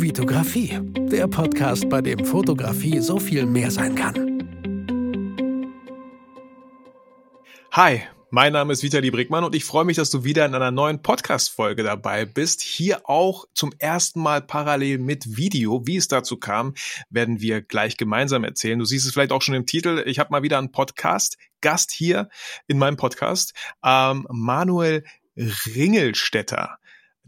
Vitografie, der Podcast, bei dem Fotografie so viel mehr sein kann. Hi, mein Name ist Vitali Brickmann und ich freue mich, dass du wieder in einer neuen Podcast-Folge dabei bist. Hier auch zum ersten Mal parallel mit Video. Wie es dazu kam, werden wir gleich gemeinsam erzählen. Du siehst es vielleicht auch schon im Titel. Ich habe mal wieder einen Podcast. Gast hier in meinem Podcast, ähm, Manuel Ringelstetter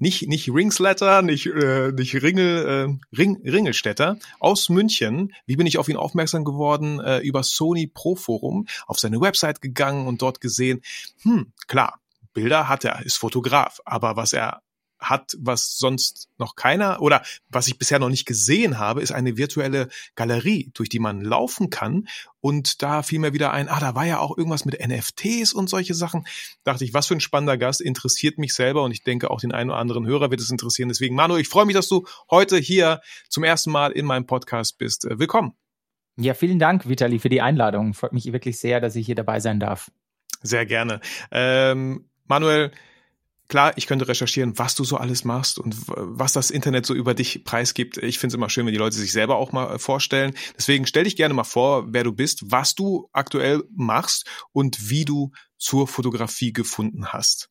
nicht nicht Ringsletter, nicht äh, nicht Ringel äh, Ring, Ringelstetter aus München. Wie bin ich auf ihn aufmerksam geworden? Äh, über Sony Pro Forum auf seine Website gegangen und dort gesehen. Hm, klar, Bilder hat er, ist Fotograf, aber was er hat, was sonst noch keiner oder was ich bisher noch nicht gesehen habe, ist eine virtuelle Galerie, durch die man laufen kann. Und da fiel mir wieder ein, ah, da war ja auch irgendwas mit NFTs und solche Sachen. Dachte ich, was für ein spannender Gast, interessiert mich selber und ich denke auch den einen oder anderen Hörer wird es interessieren. Deswegen, Manu, ich freue mich, dass du heute hier zum ersten Mal in meinem Podcast bist. Äh, willkommen. Ja, vielen Dank, Vitali, für die Einladung. Freut mich wirklich sehr, dass ich hier dabei sein darf. Sehr gerne. Ähm, Manuel, klar, ich könnte recherchieren, was du so alles machst und was das Internet so über dich preisgibt. Ich finde es immer schön, wenn die Leute sich selber auch mal äh, vorstellen. Deswegen stell dich gerne mal vor, wer du bist, was du aktuell machst und wie du zur Fotografie gefunden hast.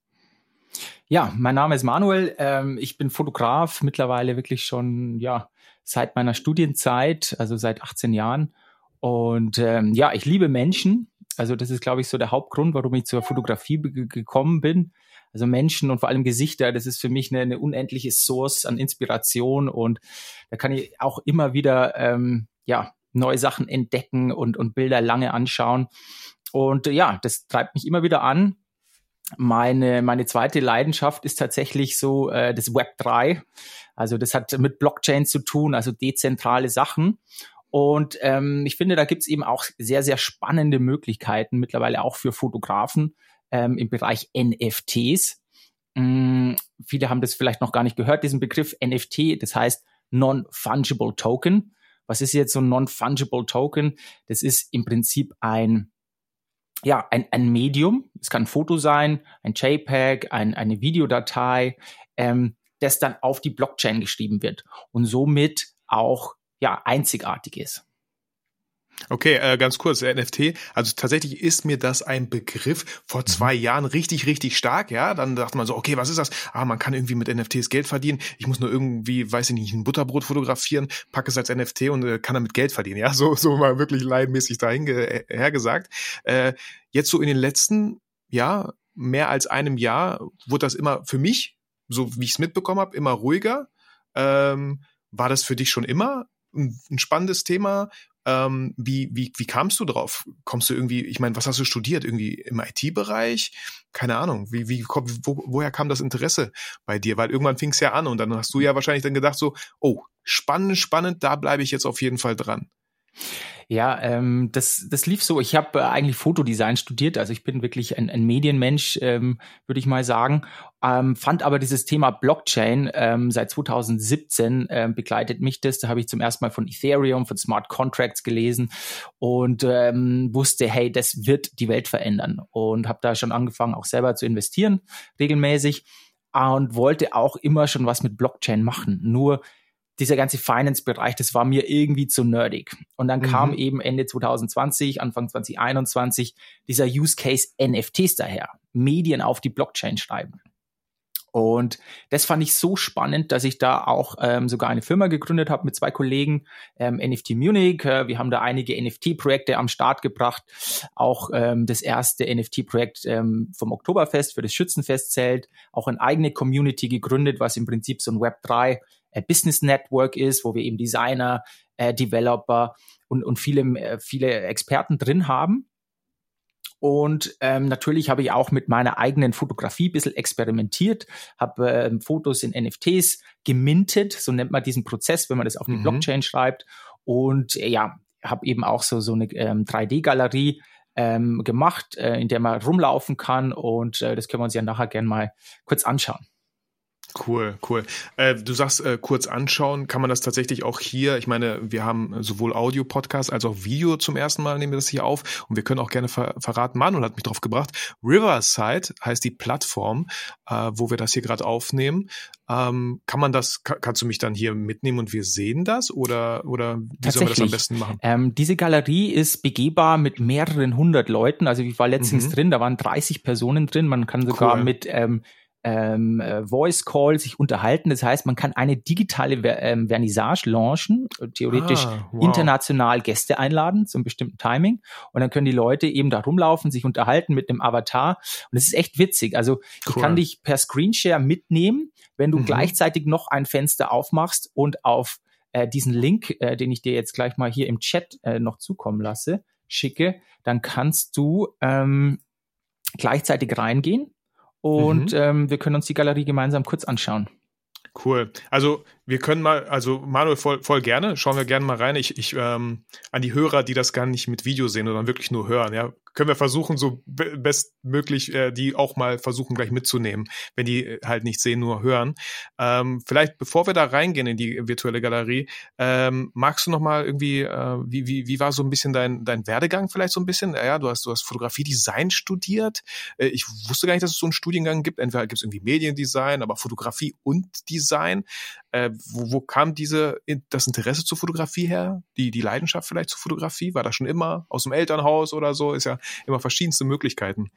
Ja, mein Name ist Manuel. Ähm, ich bin Fotograf mittlerweile wirklich schon ja seit meiner Studienzeit, also seit 18 Jahren. Und ähm, ja, ich liebe Menschen. Also das ist, glaube ich, so der Hauptgrund, warum ich zur Fotografie gekommen bin. Also Menschen und vor allem Gesichter, das ist für mich eine, eine unendliche Source an Inspiration und da kann ich auch immer wieder ähm, ja neue Sachen entdecken und, und Bilder lange anschauen. Und äh, ja, das treibt mich immer wieder an. Meine, meine zweite Leidenschaft ist tatsächlich so äh, das Web 3. Also das hat mit Blockchain zu tun, also dezentrale Sachen. Und ähm, ich finde, da gibt's eben auch sehr, sehr spannende Möglichkeiten, mittlerweile auch für Fotografen, ähm, im Bereich NFTs. Ähm, viele haben das vielleicht noch gar nicht gehört, diesen Begriff NFT, das heißt Non-Fungible Token. Was ist jetzt so ein Non-Fungible Token? Das ist im Prinzip ein, ja, ein, ein Medium. Es kann ein Foto sein, ein JPEG, ein, eine Videodatei, ähm, das dann auf die Blockchain geschrieben wird und somit auch ja einzigartig ist. Okay, äh, ganz kurz, NFT. Also tatsächlich ist mir das ein Begriff vor mhm. zwei Jahren richtig, richtig stark, ja. Dann dachte man so, okay, was ist das? Ah, man kann irgendwie mit NFTs Geld verdienen. Ich muss nur irgendwie, weiß ich nicht, ein Butterbrot fotografieren, packe es als NFT und äh, kann damit Geld verdienen, ja. So, so mal wirklich leidmäßig dahin äh, hergesagt. Äh, jetzt so in den letzten, ja, mehr als einem Jahr wurde das immer für mich, so wie ich es mitbekommen habe, immer ruhiger. Ähm, war das für dich schon immer ein spannendes Thema? Ähm, wie, wie, wie kamst du drauf? Kommst du irgendwie, ich meine, was hast du studiert? Irgendwie im IT-Bereich? Keine Ahnung. Wie, wie, wo, woher kam das Interesse bei dir? Weil irgendwann fing es ja an und dann hast du ja wahrscheinlich dann gedacht so, oh, spannend, spannend, da bleibe ich jetzt auf jeden Fall dran. Ja, ähm, das, das lief so. Ich habe äh, eigentlich Fotodesign studiert, also ich bin wirklich ein, ein Medienmensch, ähm, würde ich mal sagen. Ähm, fand aber dieses Thema Blockchain ähm, seit 2017 ähm, begleitet mich das. Da habe ich zum ersten Mal von Ethereum, von Smart Contracts gelesen und ähm, wusste, hey, das wird die Welt verändern. Und habe da schon angefangen, auch selber zu investieren, regelmäßig und wollte auch immer schon was mit Blockchain machen. Nur dieser ganze Finance-Bereich, das war mir irgendwie zu nerdig. Und dann mhm. kam eben Ende 2020, Anfang 2021 dieser Use Case NFTs daher. Medien auf die Blockchain schreiben. Und das fand ich so spannend, dass ich da auch ähm, sogar eine Firma gegründet habe mit zwei Kollegen, ähm, NFT Munich. Äh, wir haben da einige NFT-Projekte am Start gebracht. Auch ähm, das erste NFT-Projekt ähm, vom Oktoberfest für das Schützenfestzelt. Auch eine eigene Community gegründet, was im Prinzip so ein Web3 äh, Business Network ist, wo wir eben Designer, äh, Developer und, und viele, äh, viele Experten drin haben. Und ähm, natürlich habe ich auch mit meiner eigenen Fotografie ein bisschen experimentiert, habe ähm, Fotos in NFTs gemintet, so nennt man diesen Prozess, wenn man das auf die mhm. Blockchain schreibt. Und äh, ja, habe eben auch so, so eine ähm, 3D-Galerie ähm, gemacht, äh, in der man rumlaufen kann. Und äh, das können wir uns ja nachher gerne mal kurz anschauen. Cool, cool. Äh, du sagst äh, kurz anschauen, kann man das tatsächlich auch hier, ich meine, wir haben sowohl Audio-Podcast als auch Video zum ersten Mal, nehmen wir das hier auf und wir können auch gerne ver verraten, Manuel hat mich drauf gebracht, Riverside heißt die Plattform, äh, wo wir das hier gerade aufnehmen. Ähm, kann man das, kann, kannst du mich dann hier mitnehmen und wir sehen das oder, oder wie sollen wir das am besten machen? Ähm, diese Galerie ist begehbar mit mehreren hundert Leuten, also ich war letztens mhm. drin, da waren 30 Personen drin, man kann sogar cool. mit ähm, ähm, äh, Voice Call sich unterhalten. Das heißt, man kann eine digitale Ver ähm, Vernissage launchen, theoretisch ah, wow. international Gäste einladen zum bestimmten Timing. Und dann können die Leute eben da rumlaufen, sich unterhalten mit einem Avatar. Und das ist echt witzig. Also cool. ich kann dich per Screenshare mitnehmen, wenn du mhm. gleichzeitig noch ein Fenster aufmachst und auf äh, diesen Link, äh, den ich dir jetzt gleich mal hier im Chat äh, noch zukommen lasse, schicke, dann kannst du ähm, gleichzeitig reingehen und mhm. ähm, wir können uns die Galerie gemeinsam kurz anschauen. Cool. Also wir können mal, also Manuel voll, voll gerne, schauen wir gerne mal rein. Ich, ich ähm, an die Hörer, die das gar nicht mit Video sehen, sondern wirklich nur hören, ja, können wir versuchen, so bestmöglich äh, die auch mal versuchen gleich mitzunehmen, wenn die äh, halt nicht sehen, nur hören. Ähm, vielleicht, bevor wir da reingehen in die virtuelle Galerie, ähm, magst du noch mal irgendwie, äh, wie, wie, wie war so ein bisschen dein, dein Werdegang vielleicht so ein bisschen? Ja, du hast, du hast Fotografie-Design studiert. Äh, ich wusste gar nicht, dass es so einen Studiengang gibt. Entweder gibt es irgendwie Mediendesign, aber Fotografie und Design. Äh, wo, wo kam diese, das Interesse zur Fotografie her? Die, die Leidenschaft vielleicht zur Fotografie? War das schon immer aus dem Elternhaus oder so? Ist ja immer verschiedenste Möglichkeiten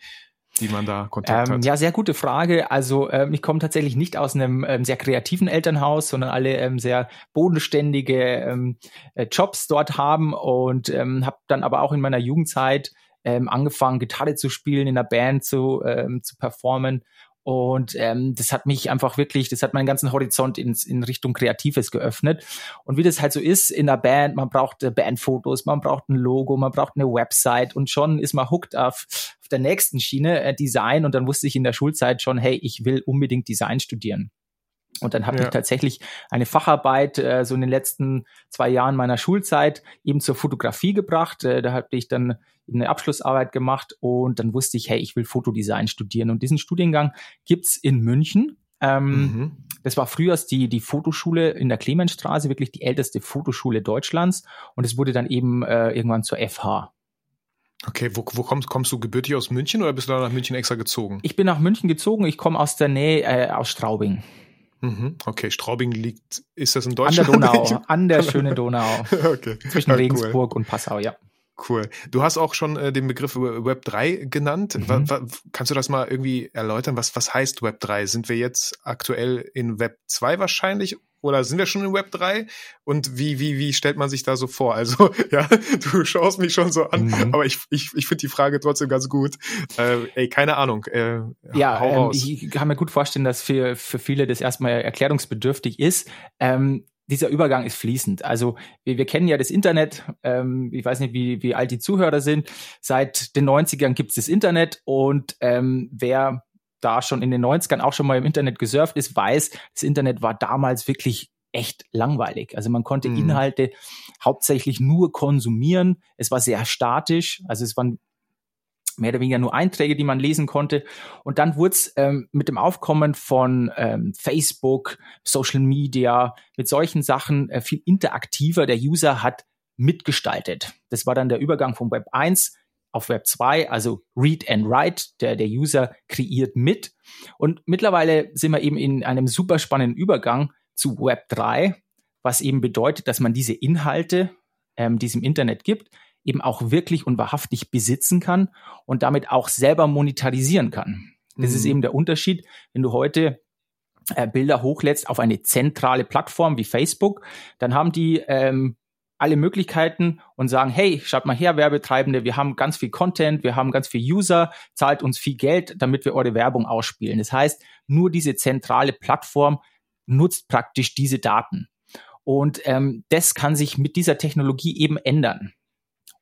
die man da Kontakt ähm, hat? Ja, sehr gute Frage. Also ähm, ich komme tatsächlich nicht aus einem ähm, sehr kreativen Elternhaus, sondern alle ähm, sehr bodenständige ähm, äh, Jobs dort haben und ähm, habe dann aber auch in meiner Jugendzeit ähm, angefangen, Gitarre zu spielen, in der Band zu, ähm, zu performen und ähm, das hat mich einfach wirklich, das hat meinen ganzen Horizont ins, in Richtung Kreatives geöffnet. Und wie das halt so ist in der Band, man braucht äh, Bandfotos, man braucht ein Logo, man braucht eine Website und schon ist man hooked auf, auf der nächsten Schiene äh, Design. Und dann wusste ich in der Schulzeit schon, hey, ich will unbedingt Design studieren. Und dann habe ja. ich tatsächlich eine Facharbeit äh, so in den letzten zwei Jahren meiner Schulzeit eben zur Fotografie gebracht. Äh, da habe ich dann eine Abschlussarbeit gemacht und dann wusste ich, hey, ich will Fotodesign studieren. Und diesen Studiengang gibt's in München. Ähm, mhm. Das war früher die, die Fotoschule in der Clemensstraße, wirklich die älteste Fotoschule Deutschlands. Und es wurde dann eben äh, irgendwann zur FH. Okay, wo, wo kommst, kommst du gebürtig aus München oder bist du da nach München extra gezogen? Ich bin nach München gezogen. Ich komme aus der Nähe, äh, aus Straubing. Mhm. Okay, Straubing liegt, ist das in Deutschland? An der Donau, an der schönen Donau. okay. Zwischen ja, Regensburg cool. und Passau, ja. Cool. Du hast auch schon äh, den Begriff Web 3 genannt. Mhm. kannst du das mal irgendwie erläutern? Was, was heißt Web 3? Sind wir jetzt aktuell in Web 2 wahrscheinlich oder sind wir schon in Web 3? Und wie, wie, wie stellt man sich da so vor? Also, ja, du schaust mich schon so an, mhm. aber ich, ich, ich finde die Frage trotzdem ganz gut. Äh, ey, keine Ahnung. Äh, ja, ähm, ich kann mir gut vorstellen, dass für, für viele das erstmal erklärungsbedürftig ist. Ähm, dieser Übergang ist fließend. Also wir, wir kennen ja das Internet. Ähm, ich weiß nicht, wie, wie alt die Zuhörer sind. Seit den 90ern gibt es das Internet und ähm, wer da schon in den 90ern auch schon mal im Internet gesurft ist, weiß, das Internet war damals wirklich echt langweilig. Also man konnte mhm. Inhalte hauptsächlich nur konsumieren. Es war sehr statisch. Also es waren mehr oder weniger nur Einträge, die man lesen konnte. Und dann wurde es ähm, mit dem Aufkommen von ähm, Facebook, Social Media, mit solchen Sachen äh, viel interaktiver. Der User hat mitgestaltet. Das war dann der Übergang von Web 1 auf Web 2, also Read and Write. Der, der User kreiert mit. Und mittlerweile sind wir eben in einem super spannenden Übergang zu Web 3, was eben bedeutet, dass man diese Inhalte, ähm, die es im Internet gibt, eben auch wirklich und wahrhaftig besitzen kann und damit auch selber monetarisieren kann. Das mhm. ist eben der Unterschied, wenn du heute äh, Bilder hochlädst auf eine zentrale Plattform wie Facebook, dann haben die ähm, alle Möglichkeiten und sagen, hey, schaut mal her, Werbetreibende, wir haben ganz viel Content, wir haben ganz viel User, zahlt uns viel Geld, damit wir eure Werbung ausspielen. Das heißt, nur diese zentrale Plattform nutzt praktisch diese Daten. Und ähm, das kann sich mit dieser Technologie eben ändern.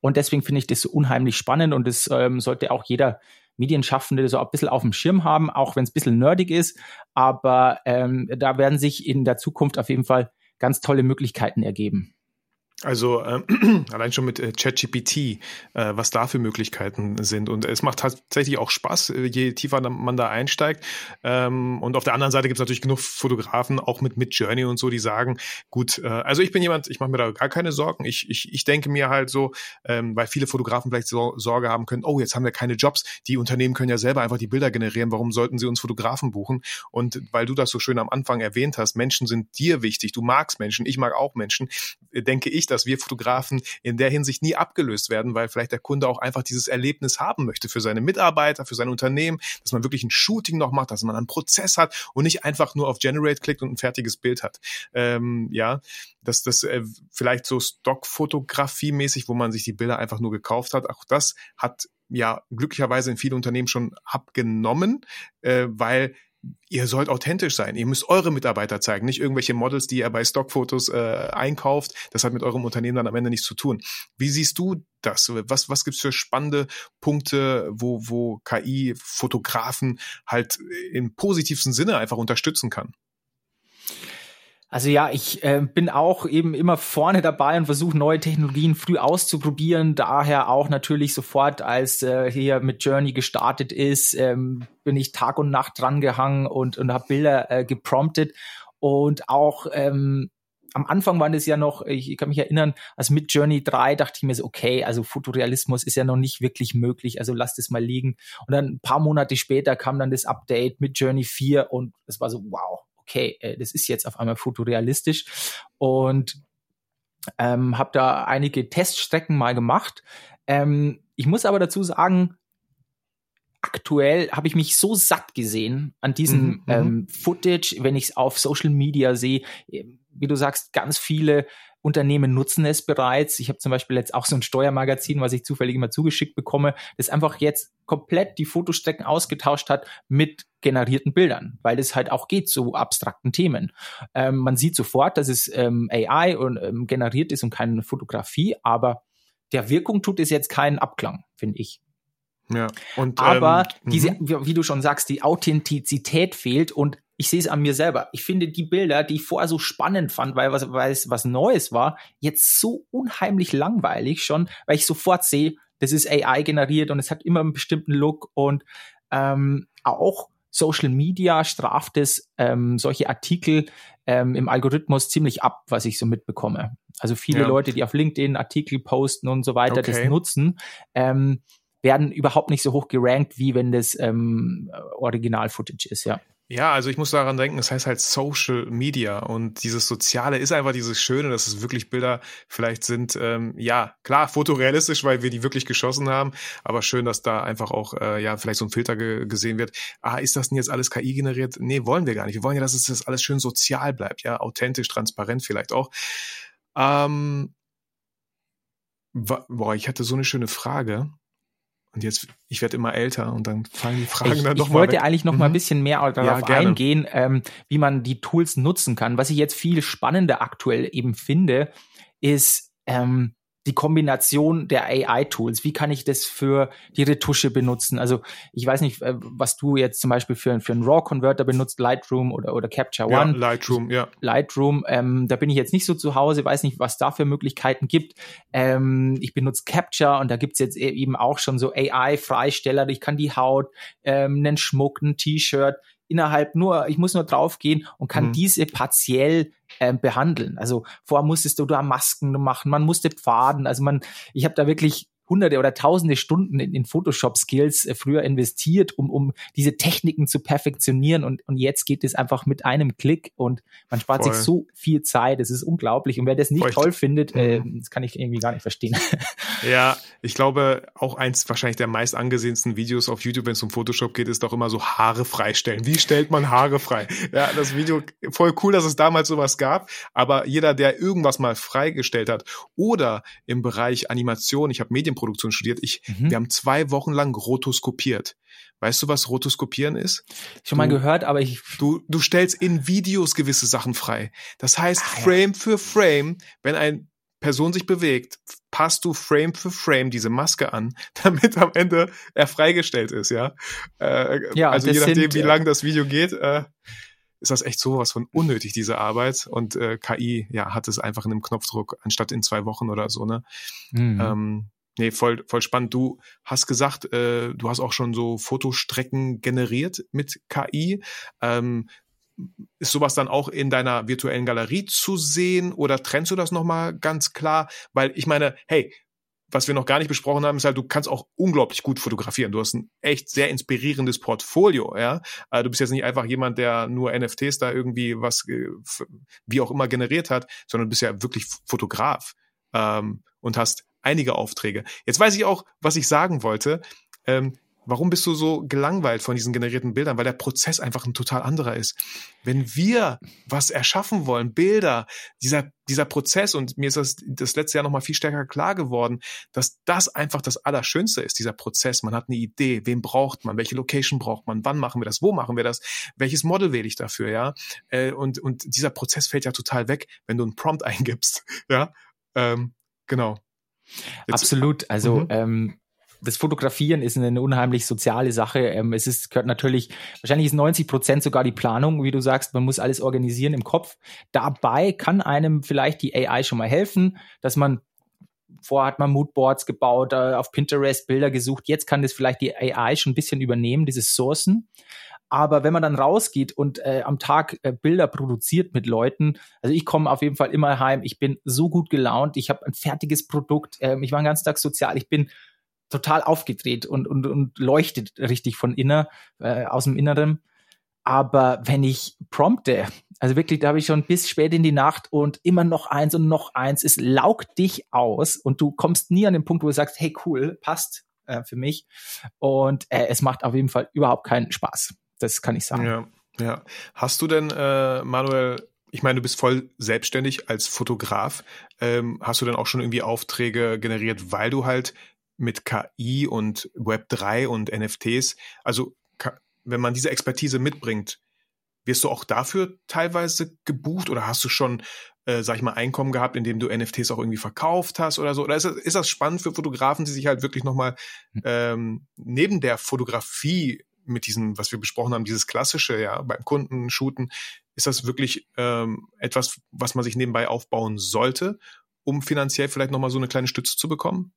Und deswegen finde ich das so unheimlich spannend und das ähm, sollte auch jeder Medienschaffende so ein bisschen auf dem Schirm haben, auch wenn es ein bisschen nerdig ist. Aber ähm, da werden sich in der Zukunft auf jeden Fall ganz tolle Möglichkeiten ergeben. Also äh, allein schon mit äh, ChatGPT, äh, was da für Möglichkeiten sind. Und es macht tatsächlich auch Spaß, äh, je tiefer man da einsteigt. Ähm, und auf der anderen Seite gibt es natürlich genug Fotografen, auch mit mit Journey und so, die sagen, gut, äh, also ich bin jemand, ich mache mir da gar keine Sorgen. Ich, ich, ich denke mir halt so, ähm, weil viele Fotografen vielleicht so, Sorge haben können, oh, jetzt haben wir keine Jobs. Die Unternehmen können ja selber einfach die Bilder generieren. Warum sollten sie uns Fotografen buchen? Und weil du das so schön am Anfang erwähnt hast, Menschen sind dir wichtig. Du magst Menschen, ich mag auch Menschen, denke ich, dass wir Fotografen in der Hinsicht nie abgelöst werden, weil vielleicht der Kunde auch einfach dieses Erlebnis haben möchte für seine Mitarbeiter, für sein Unternehmen, dass man wirklich ein Shooting noch macht, dass man einen Prozess hat und nicht einfach nur auf Generate klickt und ein fertiges Bild hat. Ähm, ja, dass das äh, vielleicht so Stockfotografie-mäßig, wo man sich die Bilder einfach nur gekauft hat, auch das hat ja glücklicherweise in vielen Unternehmen schon abgenommen, äh, weil ihr sollt authentisch sein. Ihr müsst eure Mitarbeiter zeigen, nicht irgendwelche Models, die ihr bei Stockfotos äh, einkauft. Das hat mit eurem Unternehmen dann am Ende nichts zu tun. Wie siehst du das? Was, was gibt's für spannende Punkte, wo, wo KI Fotografen halt im positivsten Sinne einfach unterstützen kann? Also ja, ich äh, bin auch eben immer vorne dabei und versuche neue Technologien früh auszuprobieren. Daher auch natürlich sofort, als äh, hier mit Journey gestartet ist, ähm, bin ich Tag und Nacht dran gehangen und, und habe Bilder äh, gepromptet. Und auch ähm, am Anfang waren das ja noch, ich kann mich erinnern, als mit Journey 3 dachte ich mir so, okay, also Fotorealismus ist ja noch nicht wirklich möglich, also lasst es mal liegen. Und dann ein paar Monate später kam dann das Update mit Journey 4 und es war so, wow, okay, äh, das ist jetzt auf einmal fotorealistisch und ähm, habe da einige Teststrecken mal gemacht. Ähm, ich muss aber dazu sagen, aktuell habe ich mich so satt gesehen an diesem mhm, mhm. ähm, Footage, wenn ich es auf Social Media sehe. Wie du sagst, ganz viele Unternehmen nutzen es bereits. Ich habe zum Beispiel jetzt auch so ein Steuermagazin, was ich zufällig immer zugeschickt bekomme, das einfach jetzt komplett die Fotostrecken ausgetauscht hat mit generierten Bildern, weil das halt auch geht zu abstrakten Themen. Ähm, man sieht sofort, dass es ähm, AI und ähm, generiert ist und keine Fotografie, aber der Wirkung tut es jetzt keinen Abklang, finde ich. Ja, und, aber ähm, diese, wie, wie, du schon sagst, die Authentizität fehlt und ich sehe es an mir selber. Ich finde die Bilder, die ich vorher so spannend fand, weil, was, weil es was Neues war, jetzt so unheimlich langweilig schon, weil ich sofort sehe, das ist AI generiert und es hat immer einen bestimmten Look und ähm, auch Social Media straft es ähm, solche Artikel ähm, im Algorithmus ziemlich ab, was ich so mitbekomme. Also viele ja. Leute, die auf LinkedIn Artikel posten und so weiter, okay. das nutzen, ähm, werden überhaupt nicht so hoch gerankt, wie wenn das ähm, Original-Footage ist, ja. Ja, also ich muss daran denken, es heißt halt Social Media und dieses Soziale ist einfach dieses Schöne, dass es wirklich Bilder vielleicht sind, ähm, ja, klar, fotorealistisch, weil wir die wirklich geschossen haben, aber schön, dass da einfach auch, äh, ja, vielleicht so ein Filter ge gesehen wird. Ah, ist das denn jetzt alles KI generiert? Nee, wollen wir gar nicht. Wir wollen ja, dass es das alles schön sozial bleibt, ja, authentisch, transparent vielleicht auch. Ähm, boah, ich hatte so eine schöne Frage. Und jetzt, ich werde immer älter und dann fallen die Fragen ich, dann doch Ich wollte weg. eigentlich noch mhm. mal ein bisschen mehr darauf ja, eingehen, ähm, wie man die Tools nutzen kann. Was ich jetzt viel spannender aktuell eben finde, ist, ähm, die Kombination der AI-Tools. Wie kann ich das für die Retusche benutzen? Also ich weiß nicht, äh, was du jetzt zum Beispiel für, für einen RAW-Converter benutzt, Lightroom oder, oder Capture One. Ja, Lightroom, ja. Lightroom, ähm, da bin ich jetzt nicht so zu Hause, weiß nicht, was da für Möglichkeiten gibt. Ähm, ich benutze Capture und da gibt's jetzt e-, eben auch schon so AI-Freisteller. Ich kann die Haut, ähm, einen Schmuck, ein T-Shirt innerhalb nur, ich muss nur draufgehen und kann mhm. diese partiell äh, behandeln. Also vorher musstest du da Masken machen, man musste Pfaden, also man, ich habe da wirklich hunderte oder tausende Stunden in, in Photoshop-Skills äh, früher investiert, um, um diese Techniken zu perfektionieren und, und jetzt geht es einfach mit einem Klick und man spart Voll. sich so viel Zeit, das ist unglaublich und wer das nicht Voll. toll findet, äh, mhm. das kann ich irgendwie gar nicht verstehen. Ja, ich glaube auch eins wahrscheinlich der meist angesehensten Videos auf YouTube, wenn es um Photoshop geht, ist doch immer so Haare freistellen. Wie stellt man Haare frei? Ja, das Video, voll cool, dass es damals sowas gab, aber jeder, der irgendwas mal freigestellt hat oder im Bereich Animation, ich habe Medien Filmproduktion studiert. Ich, mhm. wir haben zwei Wochen lang rotoskopiert. Weißt du, was Rotoskopieren ist? Schon mal gehört, aber ich. Du, du stellst in Videos gewisse Sachen frei. Das heißt, ah, Frame ja. für Frame, wenn ein Person sich bewegt, passt du Frame für Frame diese Maske an, damit am Ende er freigestellt ist, ja. Äh, ja also je nachdem, sind, wie lang das Video geht. Äh, ist das echt so was von unnötig, diese Arbeit. Und äh, KI, ja, hat es einfach in einem Knopfdruck, anstatt in zwei Wochen oder so, ne? Mhm. Ähm, nee, voll, voll spannend. Du hast gesagt, äh, du hast auch schon so Fotostrecken generiert mit KI. Ähm, ist sowas dann auch in deiner virtuellen Galerie zu sehen oder trennst du das nochmal ganz klar? Weil ich meine, hey, was wir noch gar nicht besprochen haben, ist halt, du kannst auch unglaublich gut fotografieren. Du hast ein echt sehr inspirierendes Portfolio, ja. Also du bist jetzt nicht einfach jemand, der nur NFTs da irgendwie was, äh, wie auch immer generiert hat, sondern du bist ja wirklich Fotograf ähm, und hast einige Aufträge. Jetzt weiß ich auch, was ich sagen wollte. Ähm, Warum bist du so gelangweilt von diesen generierten Bildern? Weil der Prozess einfach ein total anderer ist. Wenn wir was erschaffen wollen, Bilder, dieser, dieser Prozess, und mir ist das das letzte Jahr nochmal viel stärker klar geworden, dass das einfach das Allerschönste ist, dieser Prozess. Man hat eine Idee, wen braucht man, welche Location braucht man, wann machen wir das, wo machen wir das, welches Model wähle ich dafür, ja? Äh, und, und dieser Prozess fällt ja total weg, wenn du einen Prompt eingibst, ja? Ähm, genau. Jetzt, Absolut. Also mhm. ähm, das Fotografieren ist eine unheimlich soziale Sache. Ähm, es ist, gehört natürlich, wahrscheinlich ist 90 Prozent sogar die Planung, wie du sagst, man muss alles organisieren im Kopf. Dabei kann einem vielleicht die AI schon mal helfen, dass man Vorher hat man Moodboards gebaut, äh, auf Pinterest Bilder gesucht. Jetzt kann das vielleicht die AI schon ein bisschen übernehmen, dieses Sourcen. Aber wenn man dann rausgeht und äh, am Tag äh, Bilder produziert mit Leuten, also ich komme auf jeden Fall immer heim, ich bin so gut gelaunt, ich habe ein fertiges Produkt, äh, ich war den ganzen Tag sozial, ich bin total aufgedreht und, und, und leuchtet richtig von inner, äh, aus dem Inneren. Aber wenn ich prompte, also wirklich, da habe ich schon bis spät in die Nacht und immer noch eins und noch eins, es laugt dich aus und du kommst nie an den Punkt, wo du sagst, hey cool, passt äh, für mich. Und äh, es macht auf jeden Fall überhaupt keinen Spaß. Das kann ich sagen. Ja, ja. Hast du denn, äh, Manuel, ich meine, du bist voll selbstständig als Fotograf. Ähm, hast du denn auch schon irgendwie Aufträge generiert, weil du halt mit KI und Web3 und NFTs. Also wenn man diese Expertise mitbringt, wirst du auch dafür teilweise gebucht oder hast du schon, äh, sag ich mal, Einkommen gehabt, indem du NFTs auch irgendwie verkauft hast oder so? Oder ist das, ist das spannend für Fotografen, die sich halt wirklich nochmal hm. ähm, neben der Fotografie mit diesem, was wir besprochen haben, dieses klassische, ja, beim Kunden shooten, ist das wirklich ähm, etwas, was man sich nebenbei aufbauen sollte, um finanziell vielleicht nochmal so eine kleine Stütze zu bekommen?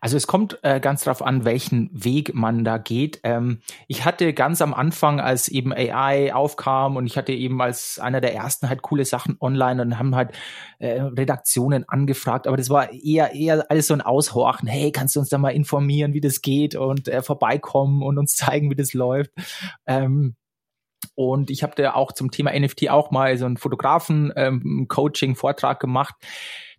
Also es kommt äh, ganz darauf an, welchen Weg man da geht. Ähm, ich hatte ganz am Anfang, als eben AI aufkam und ich hatte eben als einer der ersten halt coole Sachen online und haben halt äh, Redaktionen angefragt, aber das war eher eher alles so ein Aushorchen. Hey, kannst du uns da mal informieren, wie das geht und äh, vorbeikommen und uns zeigen, wie das läuft? Ähm, und ich habe da auch zum Thema NFT auch mal so einen Fotografen-Coaching-Vortrag ähm, gemacht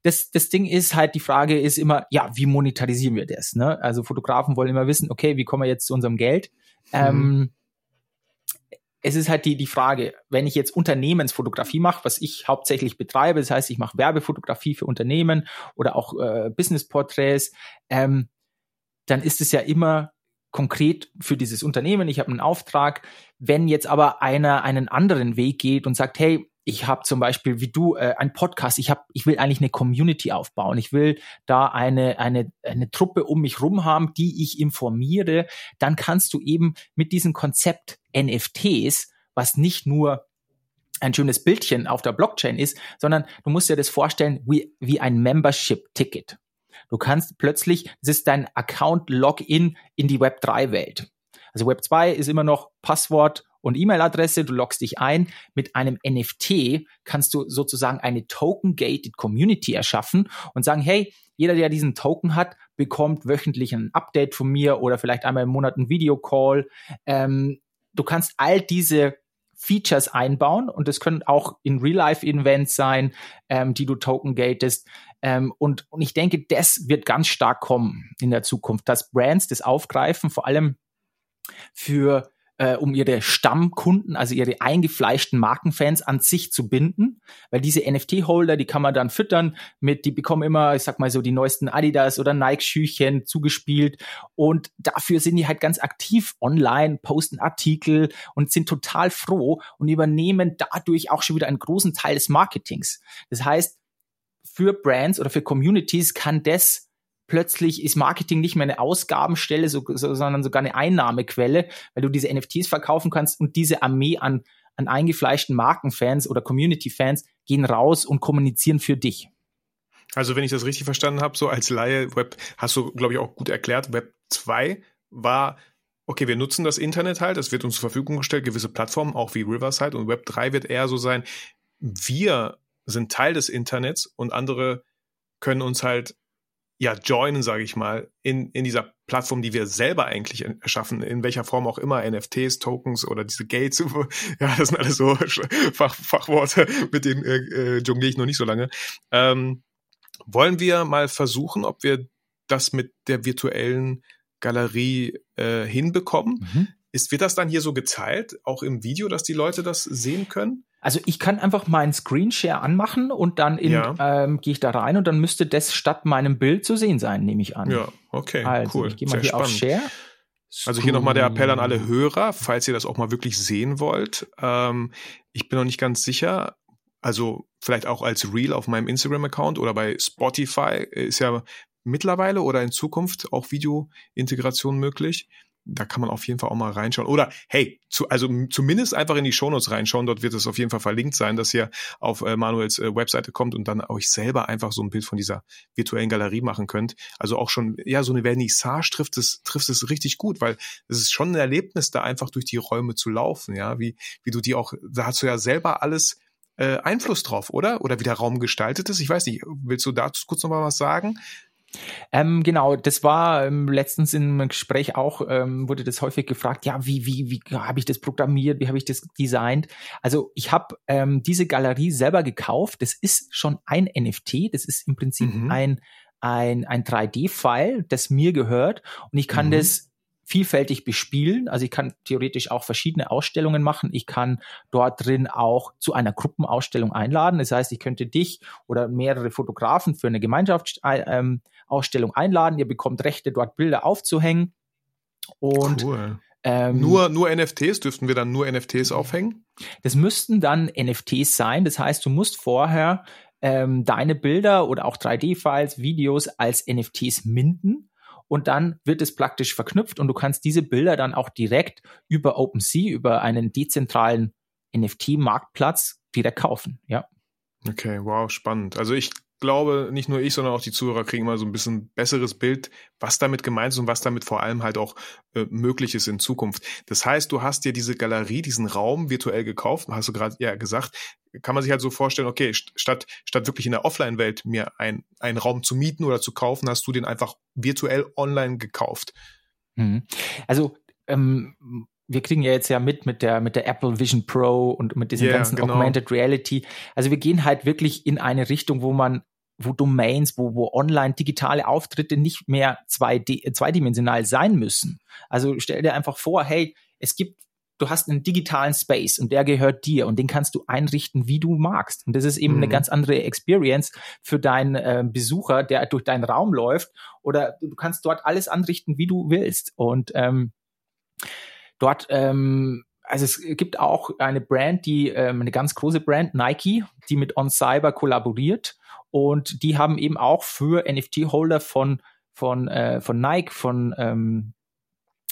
das, das Ding ist halt, die Frage ist immer, ja, wie monetarisieren wir das? Ne? Also Fotografen wollen immer wissen, okay, wie kommen wir jetzt zu unserem Geld? Mhm. Ähm, es ist halt die, die Frage, wenn ich jetzt Unternehmensfotografie mache, was ich hauptsächlich betreibe, das heißt, ich mache Werbefotografie für Unternehmen oder auch äh, Business-Porträts, ähm, dann ist es ja immer konkret für dieses Unternehmen, ich habe einen Auftrag. Wenn jetzt aber einer einen anderen Weg geht und sagt, hey, ich habe zum Beispiel wie du äh, ein Podcast. Ich habe, ich will eigentlich eine Community aufbauen. Ich will da eine eine eine Truppe um mich rum haben, die ich informiere. Dann kannst du eben mit diesem Konzept NFTs, was nicht nur ein schönes Bildchen auf der Blockchain ist, sondern du musst dir das vorstellen wie wie ein Membership-Ticket. Du kannst plötzlich, das ist dein Account-Login in die Web 3 Welt. Also Web 2 ist immer noch Passwort und E-Mail-Adresse, du loggst dich ein. Mit einem NFT kannst du sozusagen eine Token-Gated Community erschaffen und sagen, hey, jeder, der diesen Token hat, bekommt wöchentlich ein Update von mir oder vielleicht einmal im Monat ein Videocall. Ähm, du kannst all diese Features einbauen und das können auch in Real-Life-Events sein, ähm, die du token gatest. Ähm, und, und ich denke, das wird ganz stark kommen in der Zukunft, dass Brands das aufgreifen, vor allem für äh, um ihre Stammkunden, also ihre eingefleischten Markenfans an sich zu binden, weil diese NFT-Holder, die kann man dann füttern mit, die bekommen immer, ich sag mal so, die neuesten Adidas oder Nike-Schüchchen zugespielt und dafür sind die halt ganz aktiv online, posten Artikel und sind total froh und übernehmen dadurch auch schon wieder einen großen Teil des Marketings. Das heißt, für Brands oder für Communities kann das plötzlich ist Marketing nicht mehr eine Ausgabenstelle, so, so, sondern sogar eine Einnahmequelle, weil du diese NFTs verkaufen kannst und diese Armee an, an eingefleischten Markenfans oder Community-Fans gehen raus und kommunizieren für dich. Also wenn ich das richtig verstanden habe, so als Laie, Web, hast du, glaube ich, auch gut erklärt, Web 2 war, okay, wir nutzen das Internet halt, es wird uns zur Verfügung gestellt, gewisse Plattformen, auch wie Riverside und Web 3 wird eher so sein, wir sind Teil des Internets und andere können uns halt ja joinen, sage ich mal, in, in dieser Plattform, die wir selber eigentlich erschaffen, in welcher Form auch immer, NFTs, Tokens oder diese Gates, ja, das sind alles so Fach, Fachworte, mit denen äh, äh, jongliere ich noch nicht so lange. Ähm, wollen wir mal versuchen, ob wir das mit der virtuellen Galerie äh, hinbekommen? Mhm. Ist, wird das dann hier so geteilt, auch im Video, dass die Leute das sehen können? Also ich kann einfach meinen Screenshare anmachen und dann ja. ähm, gehe ich da rein und dann müsste das statt meinem Bild zu sehen sein, nehme ich an. Ja, okay, also, cool. Ich gehe mal Sehr hier spannend. auf Share. Also hier nochmal der Appell an alle Hörer, falls ihr das auch mal wirklich sehen wollt. Ähm, ich bin noch nicht ganz sicher. Also vielleicht auch als Reel auf meinem Instagram-Account oder bei Spotify ist ja mittlerweile oder in Zukunft auch Video-Integration möglich da kann man auf jeden Fall auch mal reinschauen. Oder hey, zu, also zumindest einfach in die Shownotes reinschauen. Dort wird es auf jeden Fall verlinkt sein, dass ihr auf äh, Manuels äh, Webseite kommt und dann euch selber einfach so ein Bild von dieser virtuellen Galerie machen könnt. Also auch schon, ja, so eine Vernissage trifft es, trifft es richtig gut, weil es ist schon ein Erlebnis, da einfach durch die Räume zu laufen, ja, wie, wie du die auch, da hast du ja selber alles äh, Einfluss drauf, oder? Oder wie der Raum gestaltet ist. Ich weiß nicht, willst du dazu kurz noch mal was sagen? Ähm, genau, das war ähm, letztens im Gespräch auch, ähm, wurde das häufig gefragt, ja, wie, wie, wie habe ich das programmiert, wie habe ich das designt? Also ich habe ähm, diese Galerie selber gekauft, das ist schon ein NFT, das ist im Prinzip mhm. ein, ein, ein 3D-File, das mir gehört und ich kann mhm. das vielfältig bespielen. Also ich kann theoretisch auch verschiedene Ausstellungen machen. Ich kann dort drin auch zu einer Gruppenausstellung einladen. Das heißt, ich könnte dich oder mehrere Fotografen für eine Gemeinschaftsausstellung ähm, einladen. Ihr bekommt Rechte, dort Bilder aufzuhängen. Und cool. Ähm, nur, nur NFTs, dürften wir dann nur NFTs aufhängen? Das müssten dann NFTs sein. Das heißt, du musst vorher ähm, deine Bilder oder auch 3D-Files, Videos als NFTs minden und dann wird es praktisch verknüpft und du kannst diese Bilder dann auch direkt über OpenSea, über einen dezentralen NFT-Marktplatz direkt kaufen, ja. Okay, wow, spannend. Also ich glaube, nicht nur ich, sondern auch die Zuhörer kriegen mal so ein bisschen besseres Bild, was damit gemeint ist und was damit vor allem halt auch äh, möglich ist in Zukunft. Das heißt, du hast dir diese Galerie, diesen Raum virtuell gekauft, hast du gerade ja gesagt, kann man sich halt so vorstellen, okay, statt, statt wirklich in der Offline-Welt mir ein, einen Raum zu mieten oder zu kaufen, hast du den einfach virtuell online gekauft. Mhm. Also ähm, wir kriegen ja jetzt ja mit mit der mit der Apple Vision Pro und mit diesem yeah, ganzen genau. Augmented Reality. Also wir gehen halt wirklich in eine Richtung, wo man wo Domains, wo, wo online digitale Auftritte nicht mehr zwei, zweidimensional sein müssen. Also stell dir einfach vor, hey, es gibt, du hast einen digitalen Space und der gehört dir und den kannst du einrichten, wie du magst. Und das ist eben mhm. eine ganz andere Experience für deinen äh, Besucher, der durch deinen Raum läuft oder du kannst dort alles anrichten, wie du willst. Und ähm, dort ähm, also es gibt auch eine Brand, die ähm, eine ganz große Brand, Nike, die mit OnCyber kollaboriert und die haben eben auch für NFT-Holder von, von, äh, von Nike, von, ähm,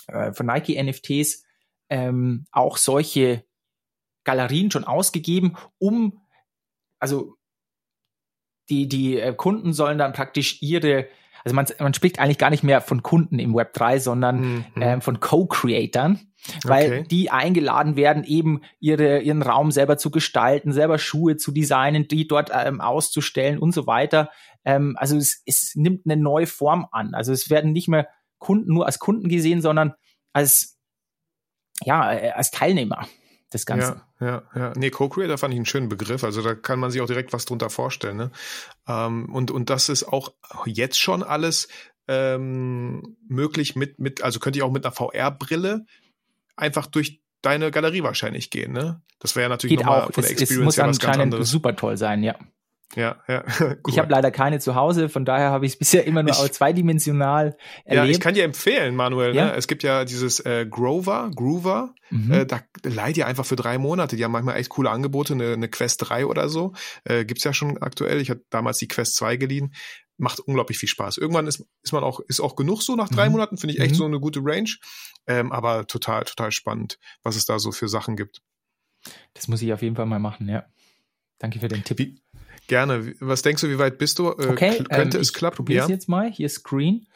äh, von Nike NFTs ähm, auch solche Galerien schon ausgegeben, um, also die, die äh, Kunden sollen dann praktisch ihre also man, man spricht eigentlich gar nicht mehr von Kunden im Web 3, sondern mhm. ähm, von Co-Creatern, weil okay. die eingeladen werden, eben ihre, ihren Raum selber zu gestalten, selber Schuhe zu designen, die dort ähm, auszustellen und so weiter. Ähm, also es, es nimmt eine neue Form an. Also es werden nicht mehr Kunden nur als Kunden gesehen, sondern als ja, äh, als Teilnehmer des Ganzen. Ja, ja, ja. Nee, Co-Creator fand ich einen schönen Begriff. Also da kann man sich auch direkt was drunter vorstellen. Ne? Ähm, und, und das ist auch jetzt schon alles ähm, möglich mit, mit, also könnte ich auch mit einer VR-Brille einfach durch deine Galerie wahrscheinlich gehen, ne? Das wäre ja natürlich nochmal von der Experience es, es muss ja was ganz anderes. super toll sein, ja. Ja, ja. cool. Ich habe leider keine zu Hause, von daher habe ich es bisher immer nur ich, zweidimensional erlebt. Ja, ich kann dir empfehlen, Manuel. Ja? Ne? Es gibt ja dieses äh, Grover, Groover. Mhm. Äh, da leih dir einfach für drei Monate. Die haben manchmal echt coole Angebote, eine, eine Quest 3 oder so. Äh, gibt's ja schon aktuell. Ich hatte damals die Quest 2 geliehen. Macht unglaublich viel Spaß. Irgendwann ist, ist man auch, ist auch genug so nach drei mhm. Monaten, finde ich echt mhm. so eine gute Range. Ähm, aber total, total spannend, was es da so für Sachen gibt. Das muss ich auf jeden Fall mal machen, ja. Danke für den Tipp. Wie, gerne. Was denkst du, wie weit bist du? Äh, okay, könnte ähm, es klappen? Es ja? jetzt mal. Hier Screen.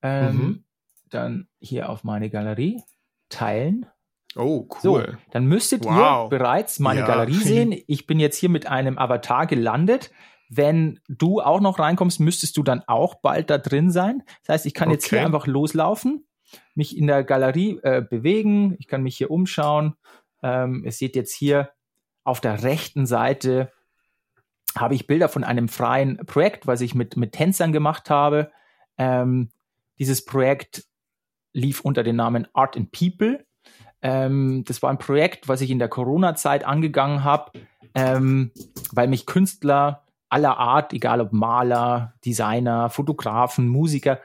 Ähm, mhm. Dann hier auf meine Galerie teilen. Oh, cool. So, dann müsstet wow. ihr bereits meine ja. Galerie sehen. Ich bin jetzt hier mit einem Avatar gelandet. Wenn du auch noch reinkommst, müsstest du dann auch bald da drin sein. Das heißt, ich kann okay. jetzt hier einfach loslaufen, mich in der Galerie äh, bewegen. Ich kann mich hier umschauen. Ähm, ihr seht jetzt hier auf der rechten Seite habe ich Bilder von einem freien Projekt, was ich mit, mit Tänzern gemacht habe. Ähm, dieses Projekt lief unter dem Namen Art and People. Ähm, das war ein Projekt, was ich in der Corona-Zeit angegangen habe, ähm, weil mich Künstler aller Art, egal ob Maler, Designer, Fotografen, Musiker,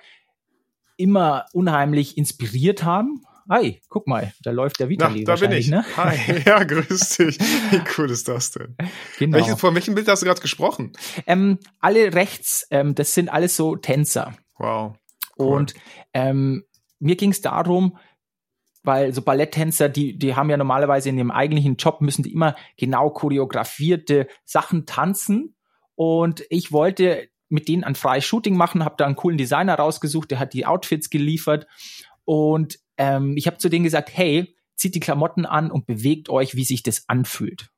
immer unheimlich inspiriert haben. Hi, guck mal, da läuft der Vitali Na, da bin ich. Ne? Hi, ja, grüß dich. Wie cool ist das denn? Genau. Welche, von welchem Bild hast du gerade gesprochen? Ähm, alle rechts, ähm, das sind alles so Tänzer. Wow. Cool. Und ähm, mir ging es darum, weil so Balletttänzer, die, die haben ja normalerweise in ihrem eigentlichen Job, müssen die immer genau choreografierte Sachen tanzen. Und ich wollte mit denen ein freies Shooting machen, habe da einen coolen Designer rausgesucht, der hat die Outfits geliefert. Und ähm, ich habe zu denen gesagt, hey, zieht die Klamotten an und bewegt euch, wie sich das anfühlt.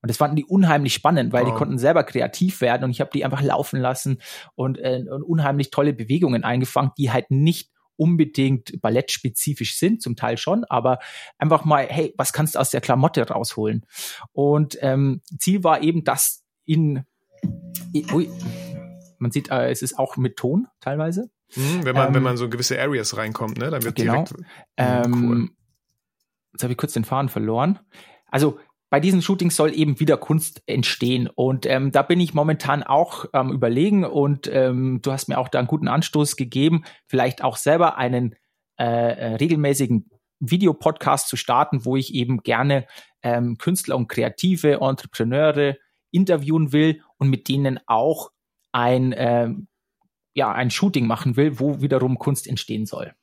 Und das fanden die unheimlich spannend, weil wow. die konnten selber kreativ werden und ich habe die einfach laufen lassen und, äh, und unheimlich tolle Bewegungen eingefangen, die halt nicht unbedingt ballettspezifisch sind, zum Teil schon, aber einfach mal, hey, was kannst du aus der Klamotte rausholen? Und ähm, Ziel war eben, das in, ui, man sieht, äh, es ist auch mit Ton teilweise. Mhm, wenn man, ähm, wenn man so gewisse Areas reinkommt, ne, dann wird genau. direkt. Mh, ähm, cool. Jetzt habe ich kurz den Faden verloren. Also bei diesen Shootings soll eben wieder Kunst entstehen. Und ähm, da bin ich momentan auch am ähm, überlegen und ähm, du hast mir auch da einen guten Anstoß gegeben, vielleicht auch selber einen äh, äh, regelmäßigen Videopodcast zu starten, wo ich eben gerne ähm, Künstler und kreative Entrepreneure interviewen will und mit denen auch ein, ähm, ja, ein Shooting machen will, wo wiederum Kunst entstehen soll.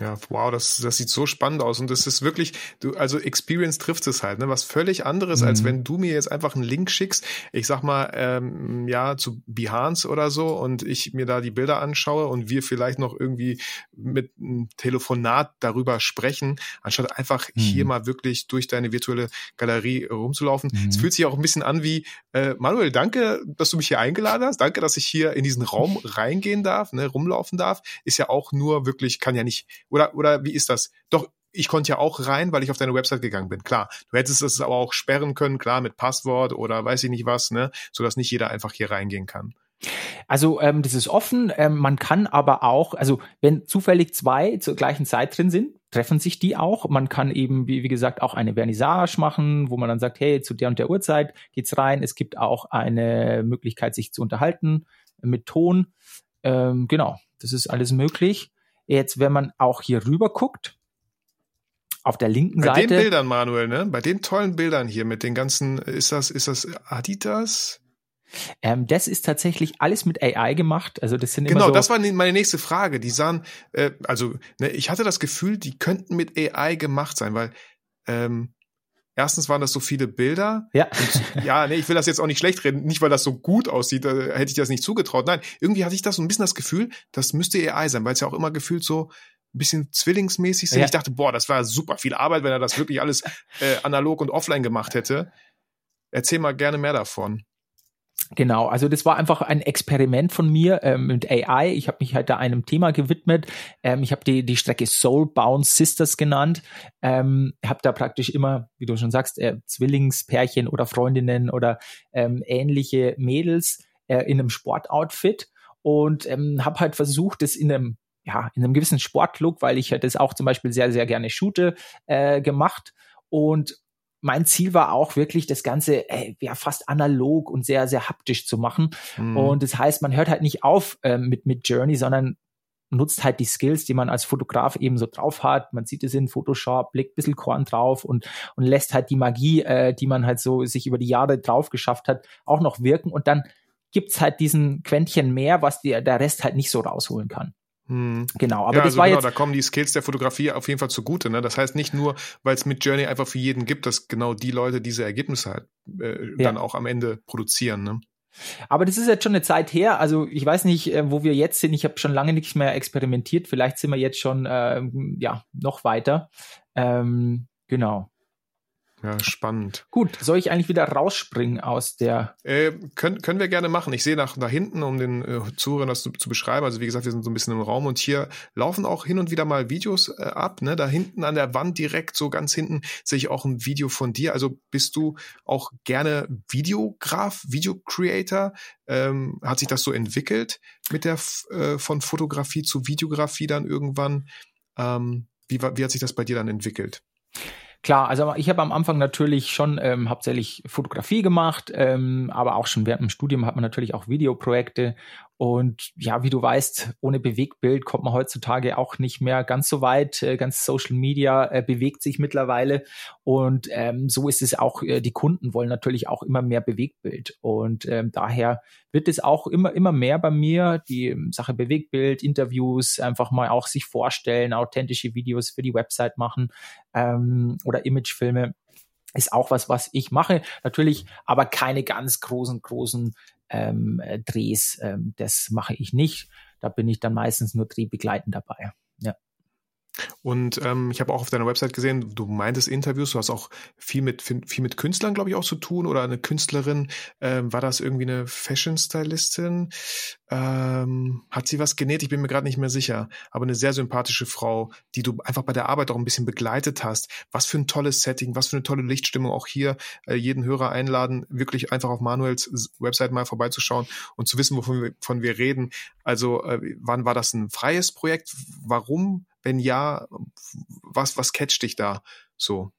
Ja, wow, das, das sieht so spannend aus. Und das ist wirklich, du, also Experience trifft es halt, ne? Was völlig anderes, mhm. als wenn du mir jetzt einfach einen Link schickst, ich sag mal, ähm, ja, zu Behance oder so und ich mir da die Bilder anschaue und wir vielleicht noch irgendwie mit einem Telefonat darüber sprechen, anstatt einfach mhm. hier mal wirklich durch deine virtuelle Galerie rumzulaufen. Mhm. Es fühlt sich auch ein bisschen an wie, äh, Manuel, danke, dass du mich hier eingeladen hast. Danke, dass ich hier in diesen Raum reingehen darf, ne, rumlaufen darf. Ist ja auch nur wirklich, kann ja nicht oder, oder wie ist das? Doch, ich konnte ja auch rein, weil ich auf deine Website gegangen bin. Klar, du hättest es aber auch sperren können, klar, mit Passwort oder weiß ich nicht was, ne, sodass nicht jeder einfach hier reingehen kann. Also ähm, das ist offen. Ähm, man kann aber auch, also wenn zufällig zwei zur gleichen Zeit drin sind, treffen sich die auch. Man kann eben, wie, wie gesagt, auch eine Vernissage machen, wo man dann sagt, hey, zu der und der Uhrzeit geht's rein. Es gibt auch eine Möglichkeit, sich zu unterhalten mit Ton. Ähm, genau, das ist alles möglich. Jetzt, wenn man auch hier rüber guckt, auf der linken Seite. Bei den Bildern, Manuel, ne? Bei den tollen Bildern hier mit den ganzen, ist das, ist das Adidas? Ähm, das ist tatsächlich alles mit AI gemacht. Also das sind genau, so das war meine nächste Frage. Die sahen, äh, also ne, ich hatte das Gefühl, die könnten mit AI gemacht sein, weil ähm, erstens waren das so viele Bilder. Ja. Und, ja, nee, ich will das jetzt auch nicht schlecht reden, nicht weil das so gut aussieht, da hätte ich das nicht zugetraut. Nein, irgendwie hatte ich das so ein bisschen das Gefühl, das müsste AI sein, weil es ja auch immer gefühlt so ein bisschen zwillingsmäßig sind. Ja. Ich dachte, boah, das war super viel Arbeit, wenn er das wirklich alles äh, analog und offline gemacht hätte. Erzähl mal gerne mehr davon. Genau, also das war einfach ein Experiment von mir ähm, mit AI. Ich habe mich halt da einem Thema gewidmet. Ähm, ich habe die, die Strecke Soulbound Sisters genannt. Ähm, habe da praktisch immer, wie du schon sagst, äh, Zwillingspärchen oder Freundinnen oder ähm, ähnliche Mädels äh, in einem Sportoutfit und ähm, habe halt versucht, das in einem ja, in einem gewissen Sportlook, weil ich halt das auch zum Beispiel sehr, sehr gerne shoote, äh, gemacht und mein Ziel war auch wirklich, das Ganze äh, ja fast analog und sehr, sehr haptisch zu machen. Mhm. Und das heißt, man hört halt nicht auf äh, mit, mit Journey, sondern nutzt halt die Skills, die man als Fotograf eben so drauf hat. Man sieht es in Photoshop, blickt ein bisschen Korn drauf und, und lässt halt die Magie, äh, die man halt so sich über die Jahre drauf geschafft hat, auch noch wirken. Und dann gibt's halt diesen Quäntchen mehr, was die, der Rest halt nicht so rausholen kann. Hm. Genau, aber ja, das also war genau, jetzt da kommen die Skills der Fotografie auf jeden Fall zugute. Ne? Das heißt nicht nur, weil es mit Journey einfach für jeden gibt, dass genau die Leute diese Ergebnisse halt äh, ja. dann auch am Ende produzieren. Ne? Aber das ist jetzt schon eine Zeit her. Also ich weiß nicht, äh, wo wir jetzt sind. Ich habe schon lange nicht mehr experimentiert. Vielleicht sind wir jetzt schon äh, ja noch weiter. Ähm, genau. Ja, spannend. Gut, soll ich eigentlich wieder rausspringen aus der. Äh, können, können wir gerne machen. Ich sehe nach, nach hinten, um den äh, Zuhörern das zu, zu, beschreiben. Also wie gesagt, wir sind so ein bisschen im Raum und hier laufen auch hin und wieder mal Videos äh, ab. Ne? Da hinten an der Wand direkt, so ganz hinten, sehe ich auch ein Video von dir. Also bist du auch gerne Videograf, Videocreator? Ähm, hat sich das so entwickelt mit der äh, von Fotografie zu Videografie dann irgendwann? Ähm, wie, wie hat sich das bei dir dann entwickelt? Klar, also ich habe am Anfang natürlich schon ähm, hauptsächlich Fotografie gemacht, ähm, aber auch schon während dem Studium hat man natürlich auch Videoprojekte und ja, wie du weißt, ohne Bewegtbild kommt man heutzutage auch nicht mehr ganz so weit. Äh, ganz Social Media äh, bewegt sich mittlerweile. Und ähm, so ist es auch, äh, die Kunden wollen natürlich auch immer mehr Bewegtbild. Und ähm, daher wird es auch immer, immer mehr bei mir, die Sache Bewegtbild, Interviews, einfach mal auch sich vorstellen, authentische Videos für die Website machen ähm, oder Imagefilme ist auch was, was ich mache. Natürlich aber keine ganz großen, großen ähm, äh, Drehs. Ähm, das mache ich nicht. Da bin ich dann meistens nur drehbegleitend dabei. Ja. Und ähm, ich habe auch auf deiner Website gesehen, du meintest Interviews, du hast auch viel mit viel mit Künstlern, glaube ich, auch zu tun oder eine Künstlerin. Ähm, war das irgendwie eine Fashion-Stylistin? Ähm, hat sie was genäht? Ich bin mir gerade nicht mehr sicher. Aber eine sehr sympathische Frau, die du einfach bei der Arbeit auch ein bisschen begleitet hast. Was für ein tolles Setting, was für eine tolle Lichtstimmung. Auch hier äh, jeden Hörer einladen, wirklich einfach auf Manuels Website mal vorbeizuschauen und zu wissen, wovon wir, wovon wir reden. Also äh, wann war das ein freies Projekt? Warum wenn ja, was, was catcht dich da so?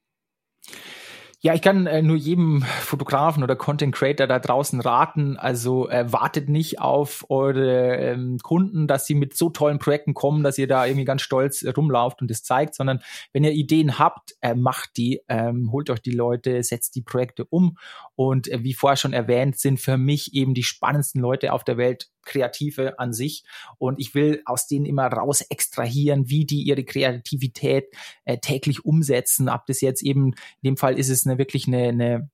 Ja, ich kann äh, nur jedem Fotografen oder Content Creator da draußen raten, also äh, wartet nicht auf eure ähm, Kunden, dass sie mit so tollen Projekten kommen, dass ihr da irgendwie ganz stolz äh, rumlauft und es zeigt, sondern wenn ihr Ideen habt, äh, macht die, ähm, holt euch die Leute, setzt die Projekte um und äh, wie vorher schon erwähnt, sind für mich eben die spannendsten Leute auf der Welt Kreative an sich. Und ich will aus denen immer raus extrahieren, wie die ihre Kreativität äh, täglich umsetzen. Ab das jetzt eben, in dem Fall ist es eine wirklich eine, eine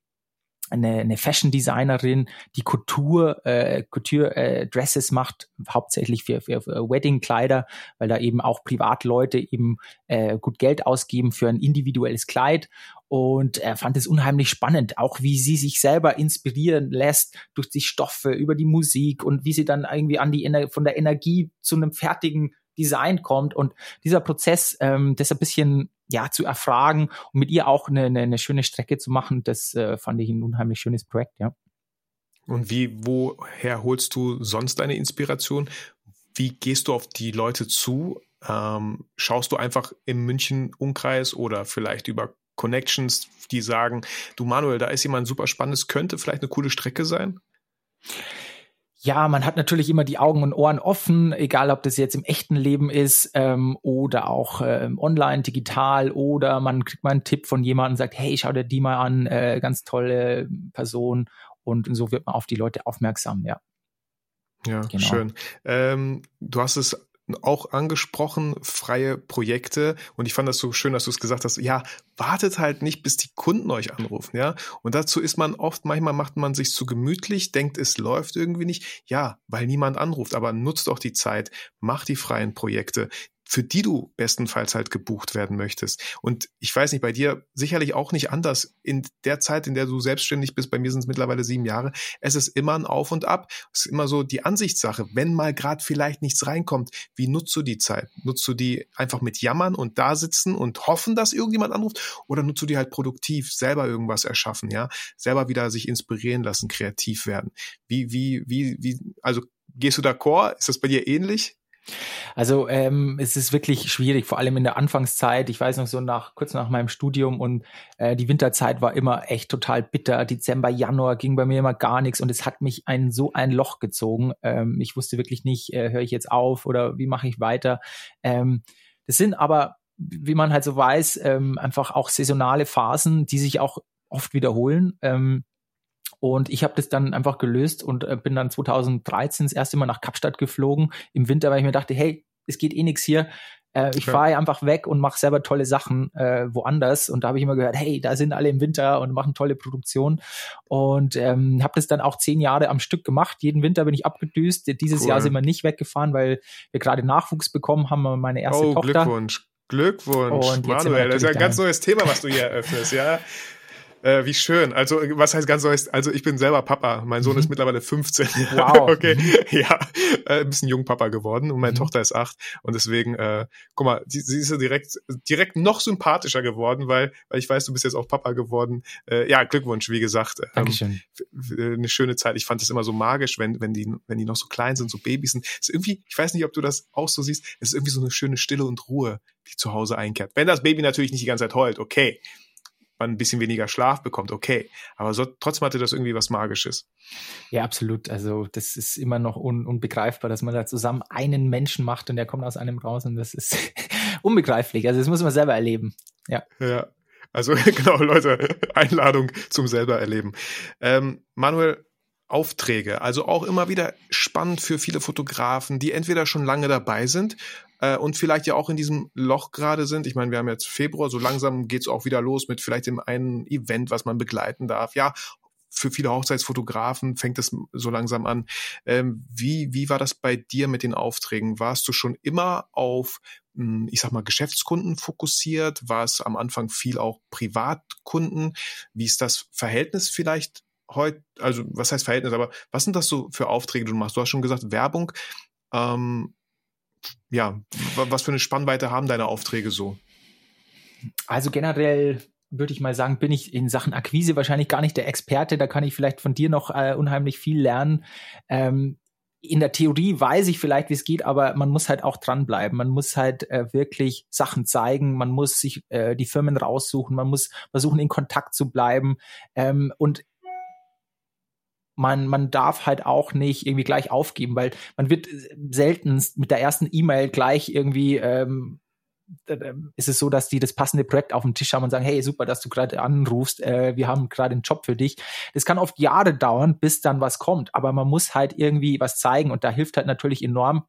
eine, eine Fashion Designerin, die Couture, äh, Couture äh, Dresses macht, hauptsächlich für, für, für Wedding Kleider, weil da eben auch Privatleute eben äh, gut Geld ausgeben für ein individuelles Kleid und er fand es unheimlich spannend, auch wie sie sich selber inspirieren lässt durch die Stoffe, über die Musik und wie sie dann irgendwie an die Ener von der Energie zu einem fertigen Design kommt und dieser Prozess, ähm, das ein bisschen ja zu erfragen und mit ihr auch eine, eine, eine schöne Strecke zu machen, das äh, fand ich ein unheimlich schönes Projekt, ja. Und wie, woher holst du sonst deine Inspiration? Wie gehst du auf die Leute zu? Ähm, schaust du einfach im München-Umkreis oder vielleicht über Connections, die sagen, du Manuel, da ist jemand super spannendes, könnte vielleicht eine coole Strecke sein? Ja, man hat natürlich immer die Augen und Ohren offen, egal ob das jetzt im echten Leben ist ähm, oder auch ähm, online, digital oder man kriegt mal einen Tipp von jemandem und sagt, hey, schau dir die mal an, äh, ganz tolle Person und so wird man auf die Leute aufmerksam, ja. Ja, genau. schön. Ähm, du hast es auch angesprochen, freie Projekte. Und ich fand das so schön, dass du es gesagt hast, ja, wartet halt nicht, bis die Kunden euch anrufen, ja. Und dazu ist man oft, manchmal macht man sich zu gemütlich, denkt, es läuft irgendwie nicht. Ja, weil niemand anruft, aber nutzt auch die Zeit, macht die freien Projekte für die du bestenfalls halt gebucht werden möchtest. Und ich weiß nicht, bei dir sicherlich auch nicht anders. In der Zeit, in der du selbstständig bist, bei mir sind es mittlerweile sieben Jahre, es ist immer ein Auf und Ab. Es ist immer so die Ansichtssache. Wenn mal gerade vielleicht nichts reinkommt, wie nutzt du die Zeit? Nutzt du die einfach mit Jammern und da sitzen und hoffen, dass irgendjemand anruft? Oder nutzt du die halt produktiv, selber irgendwas erschaffen, ja? Selber wieder sich inspirieren lassen, kreativ werden. Wie, wie, wie, wie, also gehst du d'accord? Ist das bei dir ähnlich? Also ähm, es ist wirklich schwierig, vor allem in der Anfangszeit. Ich weiß noch so nach kurz nach meinem Studium und äh, die Winterzeit war immer echt total bitter. Dezember, Januar ging bei mir immer gar nichts und es hat mich ein so ein Loch gezogen. Ähm, ich wusste wirklich nicht, äh, höre ich jetzt auf oder wie mache ich weiter. Ähm, das sind aber, wie man halt so weiß, ähm, einfach auch saisonale Phasen, die sich auch oft wiederholen. Ähm, und ich habe das dann einfach gelöst und äh, bin dann 2013 das erste Mal nach Kapstadt geflogen im Winter, weil ich mir dachte, hey, es geht eh nichts hier. Äh, ich fahre einfach weg und mache selber tolle Sachen äh, woanders. Und da habe ich immer gehört, hey, da sind alle im Winter und machen tolle Produktion. Und ähm, habe das dann auch zehn Jahre am Stück gemacht. Jeden Winter bin ich abgedüst. Dieses cool. Jahr sind wir nicht weggefahren, weil wir gerade Nachwuchs bekommen haben, meine erste oh, Tochter. Glückwunsch. Glückwunsch, Manuel. Das ist ein ganz neues Thema, was du hier eröffnest, ja. Äh, wie schön. Also, was heißt ganz neues? Also, ich bin selber Papa. Mein Sohn mhm. ist mittlerweile 15. Wow. okay. Mhm. Ja, äh, ein bisschen Jungpapa geworden und meine mhm. Tochter ist acht. Und deswegen, äh, guck mal, sie, sie ist ja direkt, direkt noch sympathischer geworden, weil, weil ich weiß, du bist jetzt auch Papa geworden. Äh, ja, Glückwunsch, wie gesagt. Ähm, Dankeschön. Eine schöne Zeit. Ich fand es immer so magisch, wenn, wenn die, wenn die noch so klein sind, so Babys sind. Es ist irgendwie, ich weiß nicht, ob du das auch so siehst, es ist irgendwie so eine schöne Stille und Ruhe, die zu Hause einkehrt. Wenn das Baby natürlich nicht die ganze Zeit heult, okay man ein bisschen weniger Schlaf bekommt, okay. Aber so, trotzdem hatte das irgendwie was Magisches. Ja, absolut. Also das ist immer noch un unbegreifbar, dass man da zusammen einen Menschen macht und der kommt aus einem raus und das ist unbegreiflich. Also das muss man selber erleben. Ja. Ja. Also genau, Leute, Einladung zum selber erleben. Ähm, Manuel, Aufträge. Also auch immer wieder spannend für viele Fotografen, die entweder schon lange dabei sind äh, und vielleicht ja auch in diesem Loch gerade sind. Ich meine, wir haben jetzt Februar, so langsam geht's auch wieder los mit vielleicht dem einen Event, was man begleiten darf. Ja, für viele Hochzeitsfotografen fängt es so langsam an. Ähm, wie, wie war das bei dir mit den Aufträgen? Warst du schon immer auf, hm, ich sag mal, Geschäftskunden fokussiert? War es am Anfang viel auch Privatkunden? Wie ist das Verhältnis vielleicht heute? Also, was heißt Verhältnis? Aber was sind das so für Aufträge, die du machst? Du hast schon gesagt, Werbung. Ähm, ja, was für eine Spannweite haben deine Aufträge so? Also generell würde ich mal sagen, bin ich in Sachen Akquise wahrscheinlich gar nicht der Experte. Da kann ich vielleicht von dir noch äh, unheimlich viel lernen. Ähm, in der Theorie weiß ich vielleicht, wie es geht, aber man muss halt auch dranbleiben. Man muss halt äh, wirklich Sachen zeigen. Man muss sich äh, die Firmen raussuchen. Man muss versuchen, in Kontakt zu bleiben. Ähm, und man, man darf halt auch nicht irgendwie gleich aufgeben, weil man wird selten mit der ersten E-Mail gleich irgendwie ähm, ist es so, dass die das passende Projekt auf dem Tisch haben und sagen, hey, super, dass du gerade anrufst, äh, wir haben gerade einen Job für dich. Das kann oft Jahre dauern, bis dann was kommt, aber man muss halt irgendwie was zeigen und da hilft halt natürlich enorm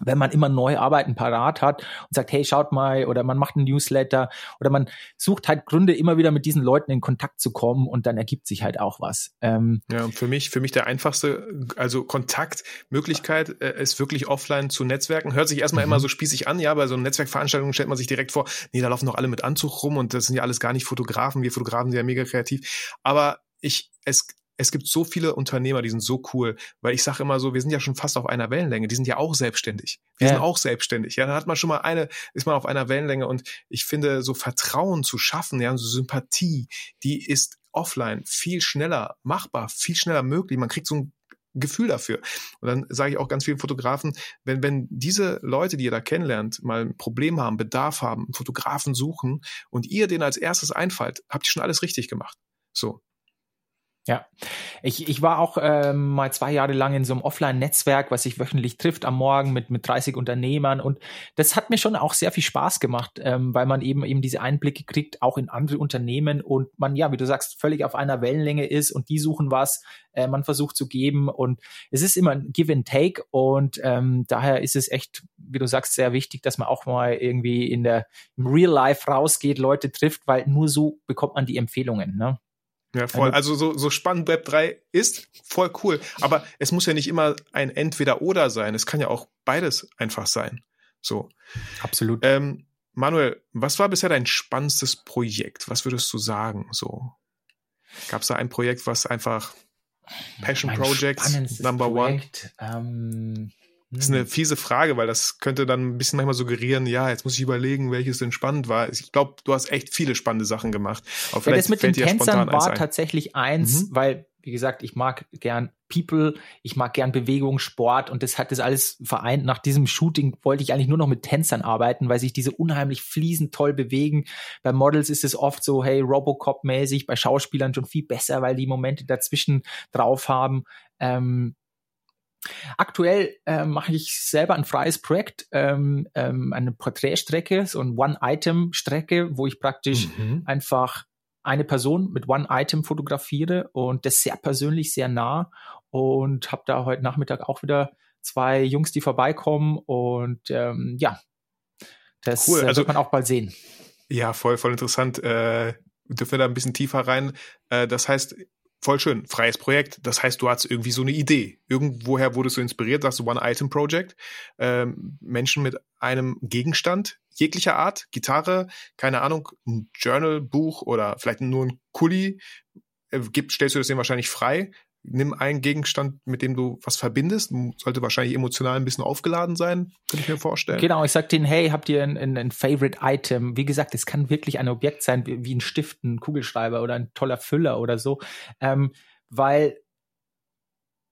wenn man immer neue Arbeiten parat hat und sagt, hey, schaut mal, oder man macht einen Newsletter oder man sucht halt Gründe, immer wieder mit diesen Leuten in Kontakt zu kommen und dann ergibt sich halt auch was. Ähm ja, und für mich, für mich der einfachste, also Kontaktmöglichkeit äh, ist wirklich offline zu Netzwerken. Hört sich erstmal mhm. immer so spießig an, ja, bei so einer Netzwerkveranstaltung stellt man sich direkt vor, nee, da laufen doch alle mit Anzug rum und das sind ja alles gar nicht Fotografen. Wir Fotografen sind ja mega kreativ. Aber ich, es, es gibt so viele Unternehmer, die sind so cool, weil ich sage immer so, wir sind ja schon fast auf einer Wellenlänge, die sind ja auch selbstständig. Wir ja. sind auch selbstständig. Ja, dann hat man schon mal eine, ist man auf einer Wellenlänge und ich finde, so Vertrauen zu schaffen, ja, so Sympathie, die ist offline viel schneller machbar, viel schneller möglich. Man kriegt so ein Gefühl dafür. Und dann sage ich auch ganz vielen Fotografen, wenn, wenn diese Leute, die ihr da kennenlernt, mal ein Problem haben, Bedarf haben, einen Fotografen suchen und ihr den als erstes einfallt, habt ihr schon alles richtig gemacht. So. Ja, ich, ich war auch ähm, mal zwei Jahre lang in so einem Offline-Netzwerk, was sich wöchentlich trifft am Morgen mit, mit 30 Unternehmern und das hat mir schon auch sehr viel Spaß gemacht, ähm, weil man eben eben diese Einblicke kriegt, auch in andere Unternehmen und man, ja, wie du sagst, völlig auf einer Wellenlänge ist und die suchen was, äh, man versucht zu geben und es ist immer ein Give and Take und ähm, daher ist es echt, wie du sagst, sehr wichtig, dass man auch mal irgendwie in der im Real Life rausgeht, Leute trifft, weil nur so bekommt man die Empfehlungen. Ne? Ja, voll. Also so, so spannend Web 3 ist, voll cool. Aber es muss ja nicht immer ein Entweder-Oder sein. Es kann ja auch beides einfach sein. So. Absolut. Ähm, Manuel, was war bisher dein spannendstes Projekt? Was würdest du sagen? So. Gab es da ein Projekt, was einfach Passion mein Project Number Projekt, One? Ähm, das ist eine hm. fiese Frage, weil das könnte dann ein bisschen manchmal suggerieren, ja, jetzt muss ich überlegen, welches denn spannend war. Ich glaube, du hast echt viele spannende Sachen gemacht. Aber ja, das mit den Tänzern war tatsächlich eins, mhm. weil, wie gesagt, ich mag gern People, ich mag gern Bewegung, Sport und das hat das alles vereint. Nach diesem Shooting wollte ich eigentlich nur noch mit Tänzern arbeiten, weil sich diese unheimlich fließend toll bewegen. Bei Models ist es oft so, hey, Robocop-mäßig, bei Schauspielern schon viel besser, weil die Momente dazwischen drauf haben. Ähm, Aktuell äh, mache ich selber ein freies Projekt, ähm, ähm, eine Porträtstrecke, so eine One-Item-Strecke, wo ich praktisch mhm. einfach eine Person mit One-Item fotografiere und das sehr persönlich, sehr nah und habe da heute Nachmittag auch wieder zwei Jungs, die vorbeikommen und ähm, ja, das Cool, äh, also- wird man auch bald sehen. Ja, voll, voll interessant. Äh, dürfen wir da ein bisschen tiefer rein? Äh, das heißt, voll schön, freies Projekt. Das heißt, du hast irgendwie so eine Idee. Irgendwoher wurdest du inspiriert, sagst du One-Item-Project. Ähm, Menschen mit einem Gegenstand jeglicher Art, Gitarre, keine Ahnung, ein Journal, Buch oder vielleicht nur ein Kuli. Äh, gibt, stellst du das denen wahrscheinlich frei. Nimm einen Gegenstand, mit dem du was verbindest. Sollte wahrscheinlich emotional ein bisschen aufgeladen sein, könnte ich mir vorstellen. Genau, ich sag denen, hey, habt ihr ein, ein, ein Favorite Item? Wie gesagt, es kann wirklich ein Objekt sein, wie, wie ein Stift, ein Kugelschreiber oder ein toller Füller oder so, ähm, weil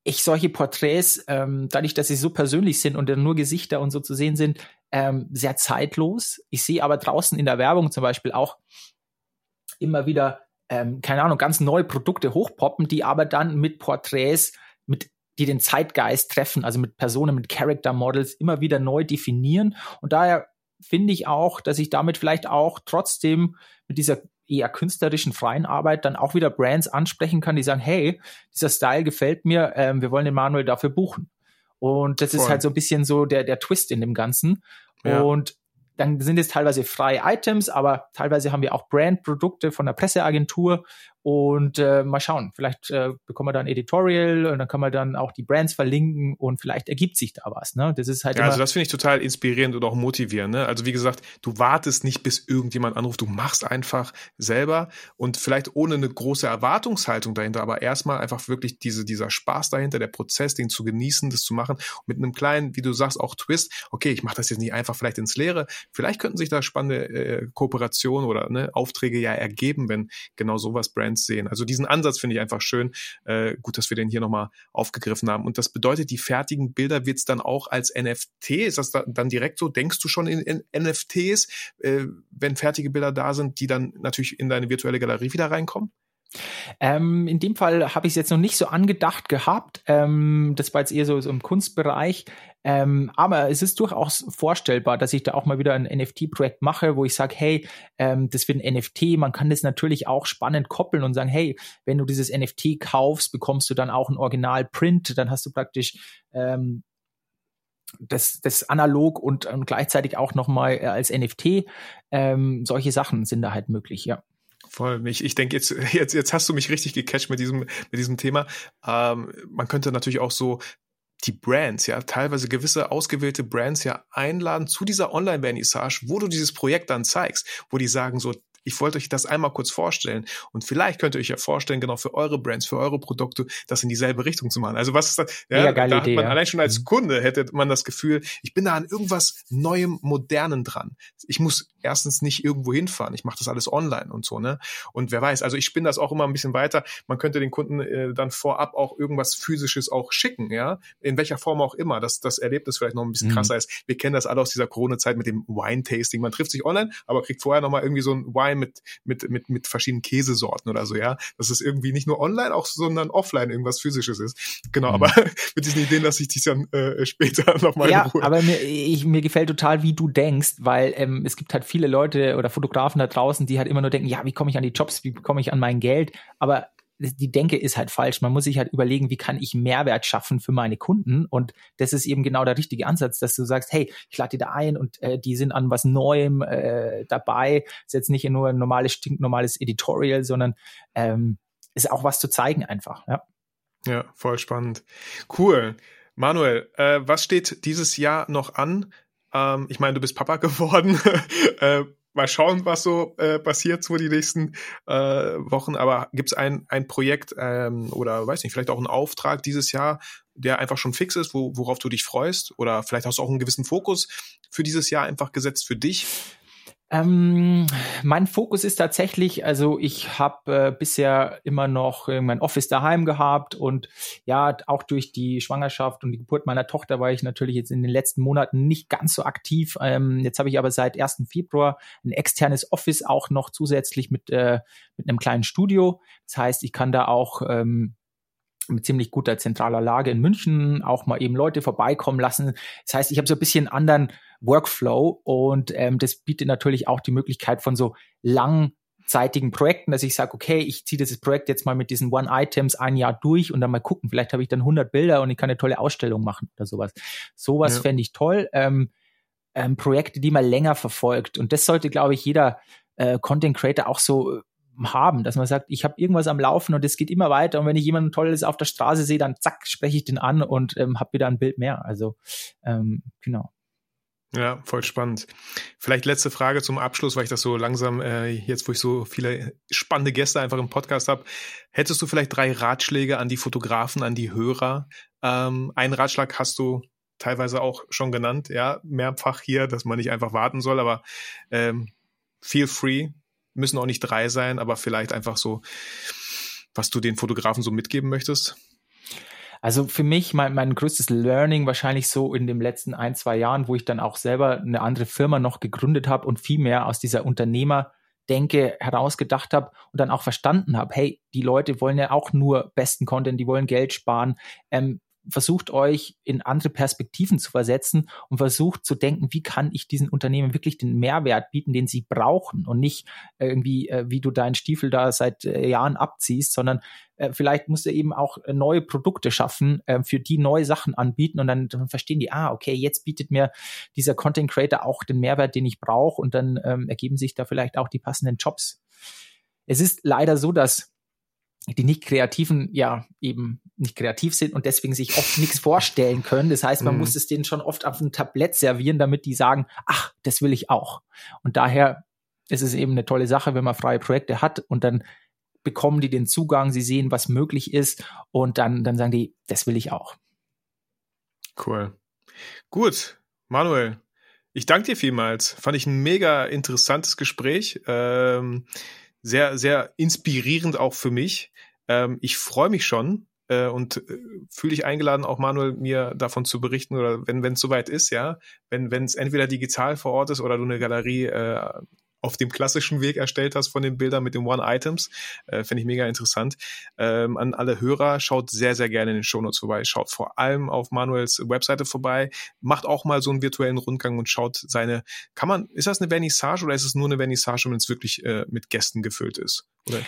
ich solche Porträts, ähm, dadurch, dass sie so persönlich sind und dann nur Gesichter und so zu sehen sind, ähm, sehr zeitlos. Ich sehe aber draußen in der Werbung zum Beispiel auch immer wieder, ähm, keine Ahnung, ganz neue Produkte hochpoppen, die aber dann mit Porträts, mit die den Zeitgeist treffen, also mit Personen, mit Character Models immer wieder neu definieren. Und daher finde ich auch, dass ich damit vielleicht auch trotzdem mit dieser eher künstlerischen freien Arbeit dann auch wieder Brands ansprechen kann, die sagen, hey, dieser Style gefällt mir, ähm, wir wollen den Manuel dafür buchen. Und das ist Voll. halt so ein bisschen so der, der Twist in dem Ganzen. Ja. Und dann sind es teilweise freie Items, aber teilweise haben wir auch Brandprodukte von der Presseagentur und äh, mal schauen, vielleicht äh, bekommen wir da ein Editorial und dann kann man dann auch die Brands verlinken und vielleicht ergibt sich da was. Ne? Das ist halt Ja, also das finde ich total inspirierend und auch motivierend. Ne? Also wie gesagt, du wartest nicht, bis irgendjemand anruft, du machst einfach selber und vielleicht ohne eine große Erwartungshaltung dahinter, aber erstmal einfach wirklich diese, dieser Spaß dahinter, der Prozess, den zu genießen, das zu machen, mit einem kleinen, wie du sagst, auch Twist. Okay, ich mache das jetzt nicht einfach vielleicht ins Leere. Vielleicht könnten sich da spannende äh, Kooperationen oder ne, Aufträge ja ergeben, wenn genau sowas Brands sehen. Also diesen Ansatz finde ich einfach schön. Äh, gut, dass wir den hier nochmal aufgegriffen haben. Und das bedeutet, die fertigen Bilder wird es dann auch als NFT. Ist das da, dann direkt so? Denkst du schon in, in NFTs, äh, wenn fertige Bilder da sind, die dann natürlich in deine virtuelle Galerie wieder reinkommen? Ähm, in dem Fall habe ich es jetzt noch nicht so angedacht gehabt. Ähm, das war jetzt eher so, so im Kunstbereich. Ähm, aber es ist durchaus vorstellbar, dass ich da auch mal wieder ein NFT-Projekt mache, wo ich sage, hey, ähm, das wird ein NFT. Man kann das natürlich auch spannend koppeln und sagen, hey, wenn du dieses NFT kaufst, bekommst du dann auch ein Original-Print. Dann hast du praktisch ähm, das, das analog und, und gleichzeitig auch nochmal als NFT. Ähm, solche Sachen sind da halt möglich, ja. Voll. Ich, ich denke, jetzt, jetzt, jetzt hast du mich richtig gecatcht mit diesem, mit diesem Thema. Ähm, man könnte natürlich auch so die Brands, ja, teilweise gewisse ausgewählte Brands ja einladen zu dieser Online-Vernissage, wo du dieses Projekt dann zeigst, wo die sagen so, ich wollte euch das einmal kurz vorstellen und vielleicht könnt ihr euch ja vorstellen, genau für eure Brands, für eure Produkte, das in dieselbe Richtung zu machen. Also was ist das? Ja, da hat Idee, man ja. allein schon als Mhm. Kunde hätte man das Gefühl, ich bin da an irgendwas Neuem, Modernen dran. Ich muss erstens nicht irgendwo hinfahren. Ich mache das alles online und so, ne? Und wer weiß, also ich spinne das auch immer ein bisschen weiter. Man könnte den Kunden äh, dann vorab auch irgendwas physisches auch schicken, ja? In welcher Form auch immer, dass das Erlebnis vielleicht noch ein bisschen Mhm. krasser ist. Wir kennen das alle aus dieser Corona-Zeit mit dem Wine-Tasting. Man trifft sich online, aber kriegt vorher nochmal irgendwie so ein Wine mit, mit, mit, mit verschiedenen Käsesorten oder so, ja? Dass es irgendwie nicht nur online, auch, sondern offline irgendwas physisches ist. Genau, Mhm. aber mit diesen Ideen lasse ich dich dann äh, später nochmal ja, in Ruhe. aber mir, ich, mir gefällt total, wie du denkst, weil ähm, es gibt halt viele Leute oder Fotografen da draußen, die halt immer nur denken, ja, wie komme ich an die Jobs, wie komme ich an mein Geld? Aber die Denke ist halt falsch. Man muss sich halt überlegen, wie kann ich Mehrwert schaffen für meine Kunden? Und das ist eben genau der richtige Ansatz, dass du sagst, hey, ich lade die da ein und äh, die sind an was Neuem äh, dabei. Ist jetzt nicht nur ein normales, stinknormales Editorial, sondern ähm, ist auch was zu zeigen einfach. Ja. Ja, voll spannend. Cool. Manuel, äh, was steht dieses Jahr noch an? Ähm, ich meine, du bist Papa geworden. Mal schauen, was so äh, passiert so die nächsten äh, Wochen. Aber gibt es ein, ein Projekt ähm, oder weiß nicht, vielleicht auch einen Auftrag dieses Jahr, der einfach schon fix ist, wo, worauf du dich freust? Oder vielleicht hast du auch einen gewissen Fokus für dieses Jahr einfach gesetzt für dich? Ähm, mein Fokus ist tatsächlich, also ich habe äh, bisher immer noch äh, mein Office daheim gehabt und ja, auch durch die Schwangerschaft und die Geburt meiner Tochter war ich natürlich jetzt in den letzten Monaten nicht ganz so aktiv. Ähm, jetzt habe ich aber seit 1. Februar ein externes Office auch noch zusätzlich mit, äh, mit einem kleinen Studio. Das heißt, ich kann da auch ähm, mit ziemlich guter zentraler Lage in München auch mal eben Leute vorbeikommen lassen. Das heißt, ich habe so ein bisschen anderen Workflow und ähm, das bietet natürlich auch die Möglichkeit von so lang kurzzeitigen Projekten, dass ich sage, okay, ich ziehe dieses Projekt jetzt mal mit diesen One-Items ein Jahr durch und dann mal gucken, vielleicht habe ich dann 100 Bilder und ich kann eine tolle Ausstellung machen oder sowas. Sowas ja. fände ich toll. Ähm, ähm, Projekte, die man länger verfolgt. Und das sollte, glaube ich, jeder äh, Content Creator auch so äh, haben, dass man sagt, ich habe irgendwas am Laufen und es geht immer weiter und wenn ich jemanden Tolles auf der Straße sehe, dann zack, spreche ich den an und ähm, habe wieder ein Bild mehr. Also ähm, genau. Ja, voll spannend. Vielleicht letzte Frage zum Abschluss, weil ich das so langsam, äh, jetzt wo ich so viele spannende Gäste einfach im Podcast habe, hättest du vielleicht drei Ratschläge an die Fotografen, an die Hörer? Ähm, einen Ratschlag hast du teilweise auch schon genannt, ja, mehrfach hier, dass man nicht einfach warten soll, aber ähm, feel free, müssen auch nicht drei sein, aber vielleicht einfach so, was du den Fotografen so mitgeben möchtest? Also für mich mein, mein größtes Learning wahrscheinlich so in den letzten ein, zwei Jahren, wo ich dann auch selber eine andere Firma noch gegründet habe und viel mehr aus dieser Unternehmerdenke herausgedacht habe und dann auch verstanden habe, hey, die Leute wollen ja auch nur besten Content, die wollen Geld sparen. Ähm, versucht euch in andere Perspektiven zu versetzen und versucht zu denken, wie kann ich diesen Unternehmen wirklich den Mehrwert bieten, den sie brauchen und nicht irgendwie, äh, wie du deinen Stiefel da seit äh, Jahren abziehst, sondern äh, vielleicht musst du eben auch äh, neue Produkte schaffen, äh, für die neue Sachen anbieten und dann, dann, verstehen die, ah, okay, jetzt bietet mir dieser Content Creator auch den Mehrwert, den ich brauche und dann ähm, ergeben sich da vielleicht auch die passenden Jobs. Es ist leider so, dass die nicht kreativen ja eben nicht kreativ sind und deswegen sich oft nichts vorstellen können. Das heißt, man mhm. muss es denen schon oft auf ein Tablett servieren, damit die sagen, ach, das will ich auch. Und daher ist es eben eine tolle Sache, wenn man freie Projekte hat und dann bekommen die den Zugang, sie sehen, was möglich ist und dann, dann sagen die, das will ich auch. Cool. Gut, Manuel, ich danke dir vielmals. Fand ich ein mega interessantes Gespräch. Ähm, sehr, sehr inspirierend auch für mich. Ähm, ich freue mich schon äh, und äh, fühle dich eingeladen, auch Manuel mir davon zu berichten oder wenn es soweit ist, ja, wenn wenn es entweder digital vor Ort ist oder du eine Galerie äh, auf dem klassischen Weg erstellt hast von den Bildern mit den One-Items. Äh, Finde ich mega interessant. Ähm, an alle Hörer, schaut sehr, sehr gerne in den Shownotes vorbei. Schaut vor allem auf Manuels Webseite vorbei. Macht auch mal so einen virtuellen Rundgang und schaut seine, kann man, ist das eine Vernissage oder ist es nur eine Vernissage, wenn es wirklich äh, mit Gästen gefüllt ist? Oder?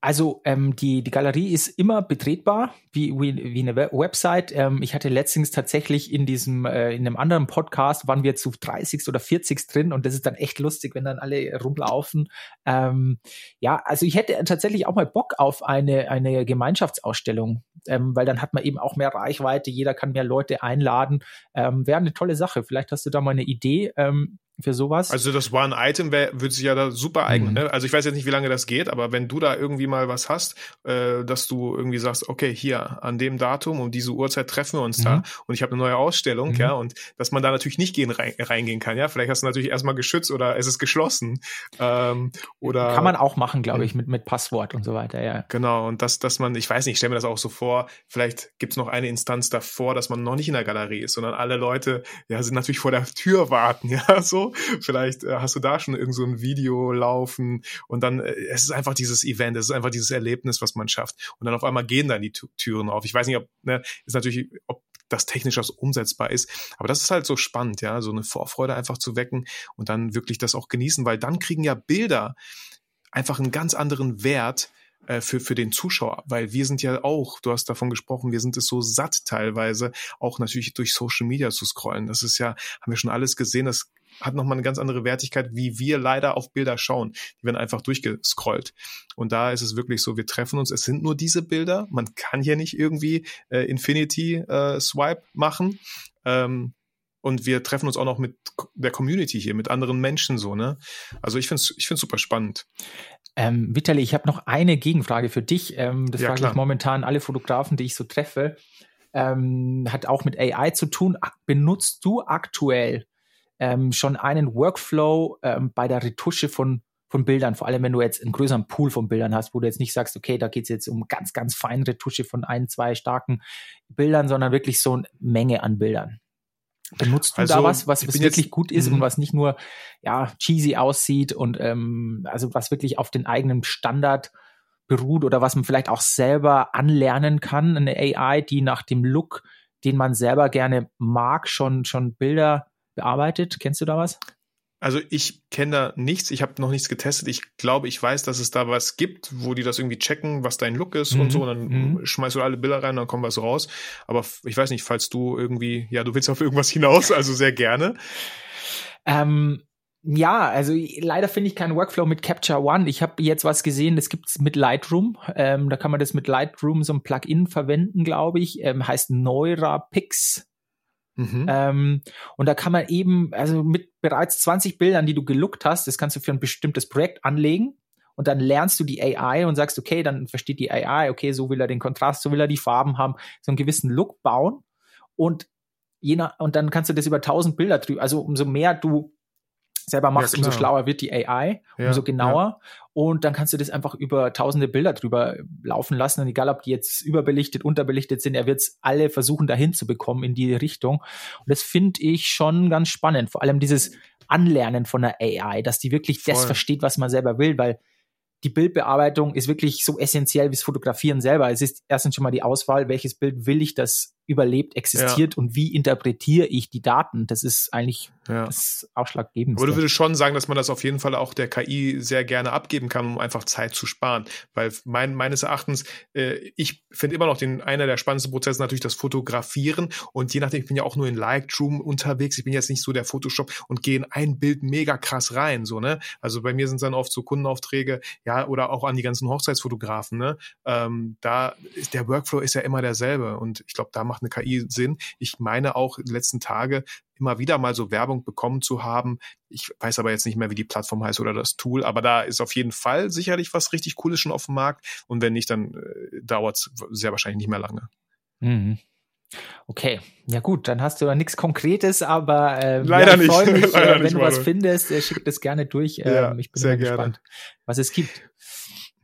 Also ähm, die, die Galerie ist immer betretbar, wie, wie, wie eine Website. Ähm, ich hatte letztens tatsächlich in diesem, äh, in einem anderen Podcast, waren wir zu 30 oder 40 drin und das ist dann echt lustig, wenn dann alle rumlaufen. Ähm, ja, also ich hätte tatsächlich auch mal Bock auf eine, eine Gemeinschaftsausstellung, ähm, weil dann hat man eben auch mehr Reichweite, jeder kann mehr Leute einladen. Ähm, Wäre eine tolle Sache. Vielleicht hast du da mal eine Idee. Ähm, für sowas. Also das One-Item würde sich ja da super eignen. Mhm. Ne? Also ich weiß jetzt nicht, wie lange das geht, aber wenn du da irgendwie mal was hast, äh, dass du irgendwie sagst, okay, hier an dem Datum um diese Uhrzeit treffen wir uns mhm. da und ich habe eine neue Ausstellung, mhm. ja, und dass man da natürlich nicht gehen, rein, reingehen kann, ja. Vielleicht hast du natürlich erstmal geschützt oder es ist geschlossen. Ähm, oder kann man auch machen, glaube ich, mit, mit Passwort und so weiter, ja. Genau, und dass, dass man, ich weiß nicht, ich stelle mir das auch so vor, vielleicht gibt es noch eine Instanz davor, dass man noch nicht in der Galerie ist, sondern alle Leute ja sind natürlich vor der Tür warten, ja, so Vielleicht äh, hast du da schon irgend so ein Video laufen und dann, äh, es ist einfach dieses Event, es ist einfach dieses Erlebnis, was man schafft. Und dann auf einmal gehen dann die Türen auf. Ich weiß nicht, ob, ne, ist natürlich, ob das technisch auch umsetzbar ist. Aber das ist halt so spannend, ja, so eine Vorfreude einfach zu wecken und dann wirklich das auch genießen, weil dann kriegen ja Bilder einfach einen ganz anderen Wert, äh, für, für den Zuschauer, weil wir sind ja auch, du hast davon gesprochen, wir sind es so satt teilweise, auch natürlich durch Social Media zu scrollen. Das ist ja, haben wir schon alles gesehen, das hat nochmal eine ganz andere Wertigkeit, wie wir leider auf Bilder schauen. Die werden einfach durchgescrollt. Und da ist es wirklich so, wir treffen uns, es sind nur diese Bilder. Man kann hier nicht irgendwie äh, Infinity äh, Swipe machen. Ähm, und wir treffen uns auch noch mit der Community hier, mit anderen Menschen so, ne? Also ich finde es ich find's super spannend. Ähm, Vitali, ich habe noch eine Gegenfrage für dich. Ähm, das ja, frage klar. ich momentan alle Fotografen, die ich so treffe. Ähm, hat auch mit AI zu tun. Benutzt du aktuell ähm, schon einen Workflow ähm, bei der Retusche von von Bildern, vor allem wenn du jetzt einen größeren Pool von Bildern hast, wo du jetzt nicht sagst, okay, da geht es jetzt um ganz, ganz feine Retusche von ein, zwei starken Bildern, sondern wirklich so eine Menge an Bildern. Benutzt du also, da was, was, was wirklich gut ist und mhm. was nicht nur ja cheesy aussieht und ähm, also was wirklich auf den eigenen Standard beruht oder was man vielleicht auch selber anlernen kann, eine AI, die nach dem Look, den man selber gerne mag, schon schon Bilder bearbeitet. Kennst du da was? Also ich kenne da nichts, ich habe noch nichts getestet. Ich glaube, ich weiß, dass es da was gibt, wo die das irgendwie checken, was dein Look ist mhm. und so. Und dann mhm. schmeißt du alle Bilder rein, dann kommt was raus. Aber ich weiß nicht, falls du irgendwie, ja, du willst auf irgendwas hinaus, also sehr gerne. Ähm, ja, also leider finde ich keinen Workflow mit Capture One. Ich habe jetzt was gesehen, das gibt's mit Lightroom. Ähm, da kann man das mit Lightroom so ein Plugin verwenden, glaube ich. Ähm, heißt NeuraPix. Mhm. Ähm, und da kann man eben, also mit bereits 20 Bildern, die du gelookt hast, das kannst du für ein bestimmtes Projekt anlegen. Und dann lernst du die AI und sagst, okay, dann versteht die AI, okay, so will er den Kontrast, so will er die Farben haben, so einen gewissen Look bauen. Und je nach, und dann kannst du das über 1000 Bilder drüber, also umso mehr du selber machst, ja, umso schlauer wird die AI, ja, umso genauer. Ja. Und dann kannst du das einfach über tausende Bilder drüber laufen lassen. Und egal, ob die jetzt überbelichtet, unterbelichtet sind, er wird es alle versuchen, dahin zu bekommen in die Richtung. Und das finde ich schon ganz spannend. Vor allem dieses Anlernen von der AI, dass die wirklich Voll. das versteht, was man selber will, weil die Bildbearbeitung ist wirklich so essentiell wie das Fotografieren selber. Es ist erstens schon mal die Auswahl, welches Bild will ich, das überlebt, existiert ja. und wie interpretiere ich die Daten. Das ist eigentlich ja. das Ausschlaggebendste. Aber du würdest schon sagen, dass man das auf jeden Fall auch der KI sehr gerne abgeben kann, um einfach Zeit zu sparen. Weil mein, meines Erachtens, äh, ich finde immer noch den einer der spannendsten Prozesse natürlich das Fotografieren. Und je nachdem, ich bin ja auch nur in Lightroom unterwegs. Ich bin jetzt nicht so der Photoshop und gehe in ein Bild mega krass rein. So, ne? Also bei mir sind es dann oft so Kundenaufträge, ja, oder auch an die ganzen Hochzeitsfotografen. Ne? Ähm, da ist der Workflow ist ja immer derselbe. Und ich glaube, da macht eine KI Sinn. Ich meine auch in den letzten Tage immer wieder mal so Werbung bekommen zu haben. Ich weiß aber jetzt nicht mehr, wie die Plattform heißt oder das Tool, aber da ist auf jeden Fall sicherlich was richtig Cooles schon auf dem Markt. Und wenn nicht, dann äh, dauert es sehr wahrscheinlich nicht mehr lange. Mhm. Okay, ja gut, dann hast du ja nichts Konkretes, aber äh, Leider ja, ich freue mich, Leider äh, wenn nicht, du was findest, äh, schick das gerne durch. Äh, ja, ich bin sehr gespannt, was es gibt.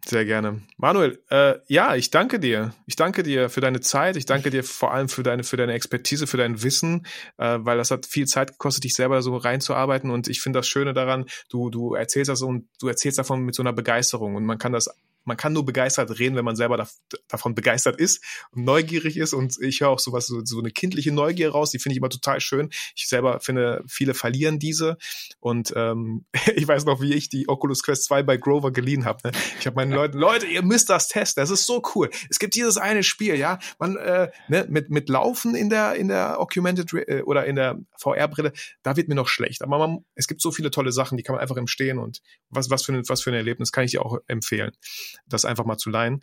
Sehr gerne. Manuel, äh, ja, ich danke dir. Ich danke dir für deine Zeit. Ich danke dir vor allem für deine, für deine Expertise, für dein Wissen, äh, weil das hat viel Zeit gekostet, dich selber so reinzuarbeiten. Und ich finde das Schöne daran, du, du erzählst das und du erzählst davon mit so einer Begeisterung. Und man kann das man kann nur begeistert reden, wenn man selber da, davon begeistert ist und neugierig ist. Und ich höre auch sowas, so, so eine kindliche Neugier raus, die finde ich immer total schön. Ich selber finde, viele verlieren diese. Und ähm, ich weiß noch, wie ich die Oculus Quest 2 bei Grover geliehen habe. Ne? Ich habe meinen Leuten, Leute, ihr müsst das testen, das ist so cool. Es gibt dieses eine Spiel, ja, man äh, ne, mit mit Laufen in der in der Augmented äh, oder in der VR-Brille, da wird mir noch schlecht. Aber man, es gibt so viele tolle Sachen, die kann man einfach im Stehen und was was für ein, was für ein Erlebnis kann ich dir auch empfehlen das einfach mal zu leihen.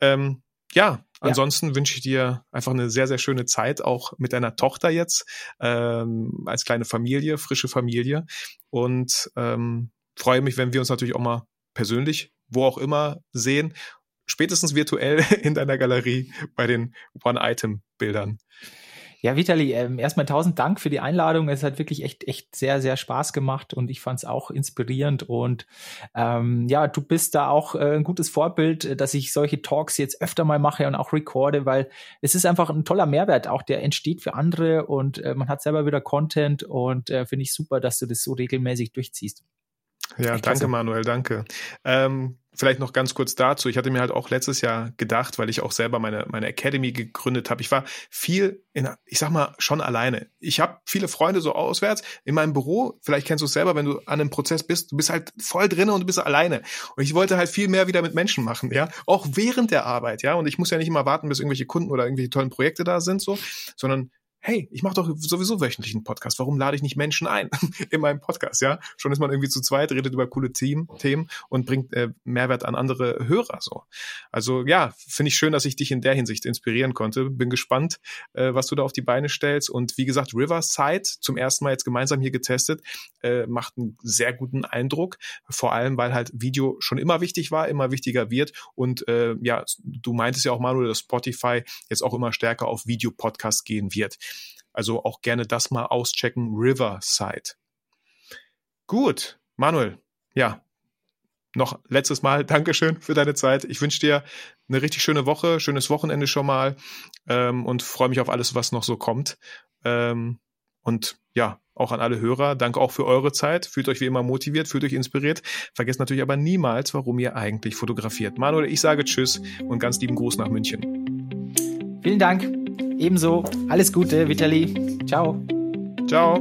Ähm, ja, ansonsten ja. wünsche ich dir einfach eine sehr, sehr schöne Zeit, auch mit deiner Tochter jetzt, ähm, als kleine Familie, frische Familie. Und ähm, freue mich, wenn wir uns natürlich auch mal persönlich, wo auch immer, sehen. Spätestens virtuell in deiner Galerie bei den One-Item-Bildern. Ja, Vitali, ähm, erstmal tausend Dank für die Einladung. Es hat wirklich echt, echt sehr, sehr Spaß gemacht und ich fand es auch inspirierend. Und ähm, ja, du bist da auch äh, ein gutes Vorbild, äh, dass ich solche Talks jetzt öfter mal mache und auch recorde, weil es ist einfach ein toller Mehrwert, auch der entsteht für andere und äh, man hat selber wieder Content und äh, finde ich super, dass du das so regelmäßig durchziehst. Ja, Echt danke, klasse. Manuel, danke. Ähm, vielleicht noch ganz kurz dazu. Ich hatte mir halt auch letztes Jahr gedacht, weil ich auch selber meine, meine Academy gegründet habe. Ich war viel in, ich sag mal, schon alleine. Ich habe viele Freunde so auswärts in meinem Büro. Vielleicht kennst du es selber, wenn du an einem Prozess bist. Du bist halt voll drin und du bist alleine. Und ich wollte halt viel mehr wieder mit Menschen machen, ja. Auch während der Arbeit, ja. Und ich muss ja nicht immer warten, bis irgendwelche Kunden oder irgendwelche tollen Projekte da sind, so, sondern hey, ich mache doch sowieso wöchentlich einen Podcast. Warum lade ich nicht Menschen ein in meinem Podcast? Ja, schon ist man irgendwie zu zweit, redet über coole Team, Themen und bringt äh, Mehrwert an andere Hörer. So, also ja, finde ich schön, dass ich dich in der Hinsicht inspirieren konnte. Bin gespannt, äh, was du da auf die Beine stellst. Und wie gesagt, Riverside zum ersten Mal jetzt gemeinsam hier getestet, äh, macht einen sehr guten Eindruck. Vor allem, weil halt Video schon immer wichtig war, immer wichtiger wird. Und äh, ja, du meintest ja auch, Manuel, dass Spotify jetzt auch immer stärker auf Videopodcast gehen wird. Also auch gerne das mal auschecken, Riverside. Gut, Manuel, ja, noch letztes Mal Dankeschön für deine Zeit. Ich wünsche dir eine richtig schöne Woche, schönes Wochenende schon mal ähm, und freue mich auf alles, was noch so kommt. Ähm, und ja, auch an alle Hörer, danke auch für eure Zeit. Fühlt euch wie immer motiviert, fühlt euch inspiriert. Vergesst natürlich aber niemals, warum ihr eigentlich fotografiert. Manuel, ich sage Tschüss und ganz lieben Gruß nach München. Vielen Dank. Ebenso. Alles Gute, Vitali. Ciao. Ciao.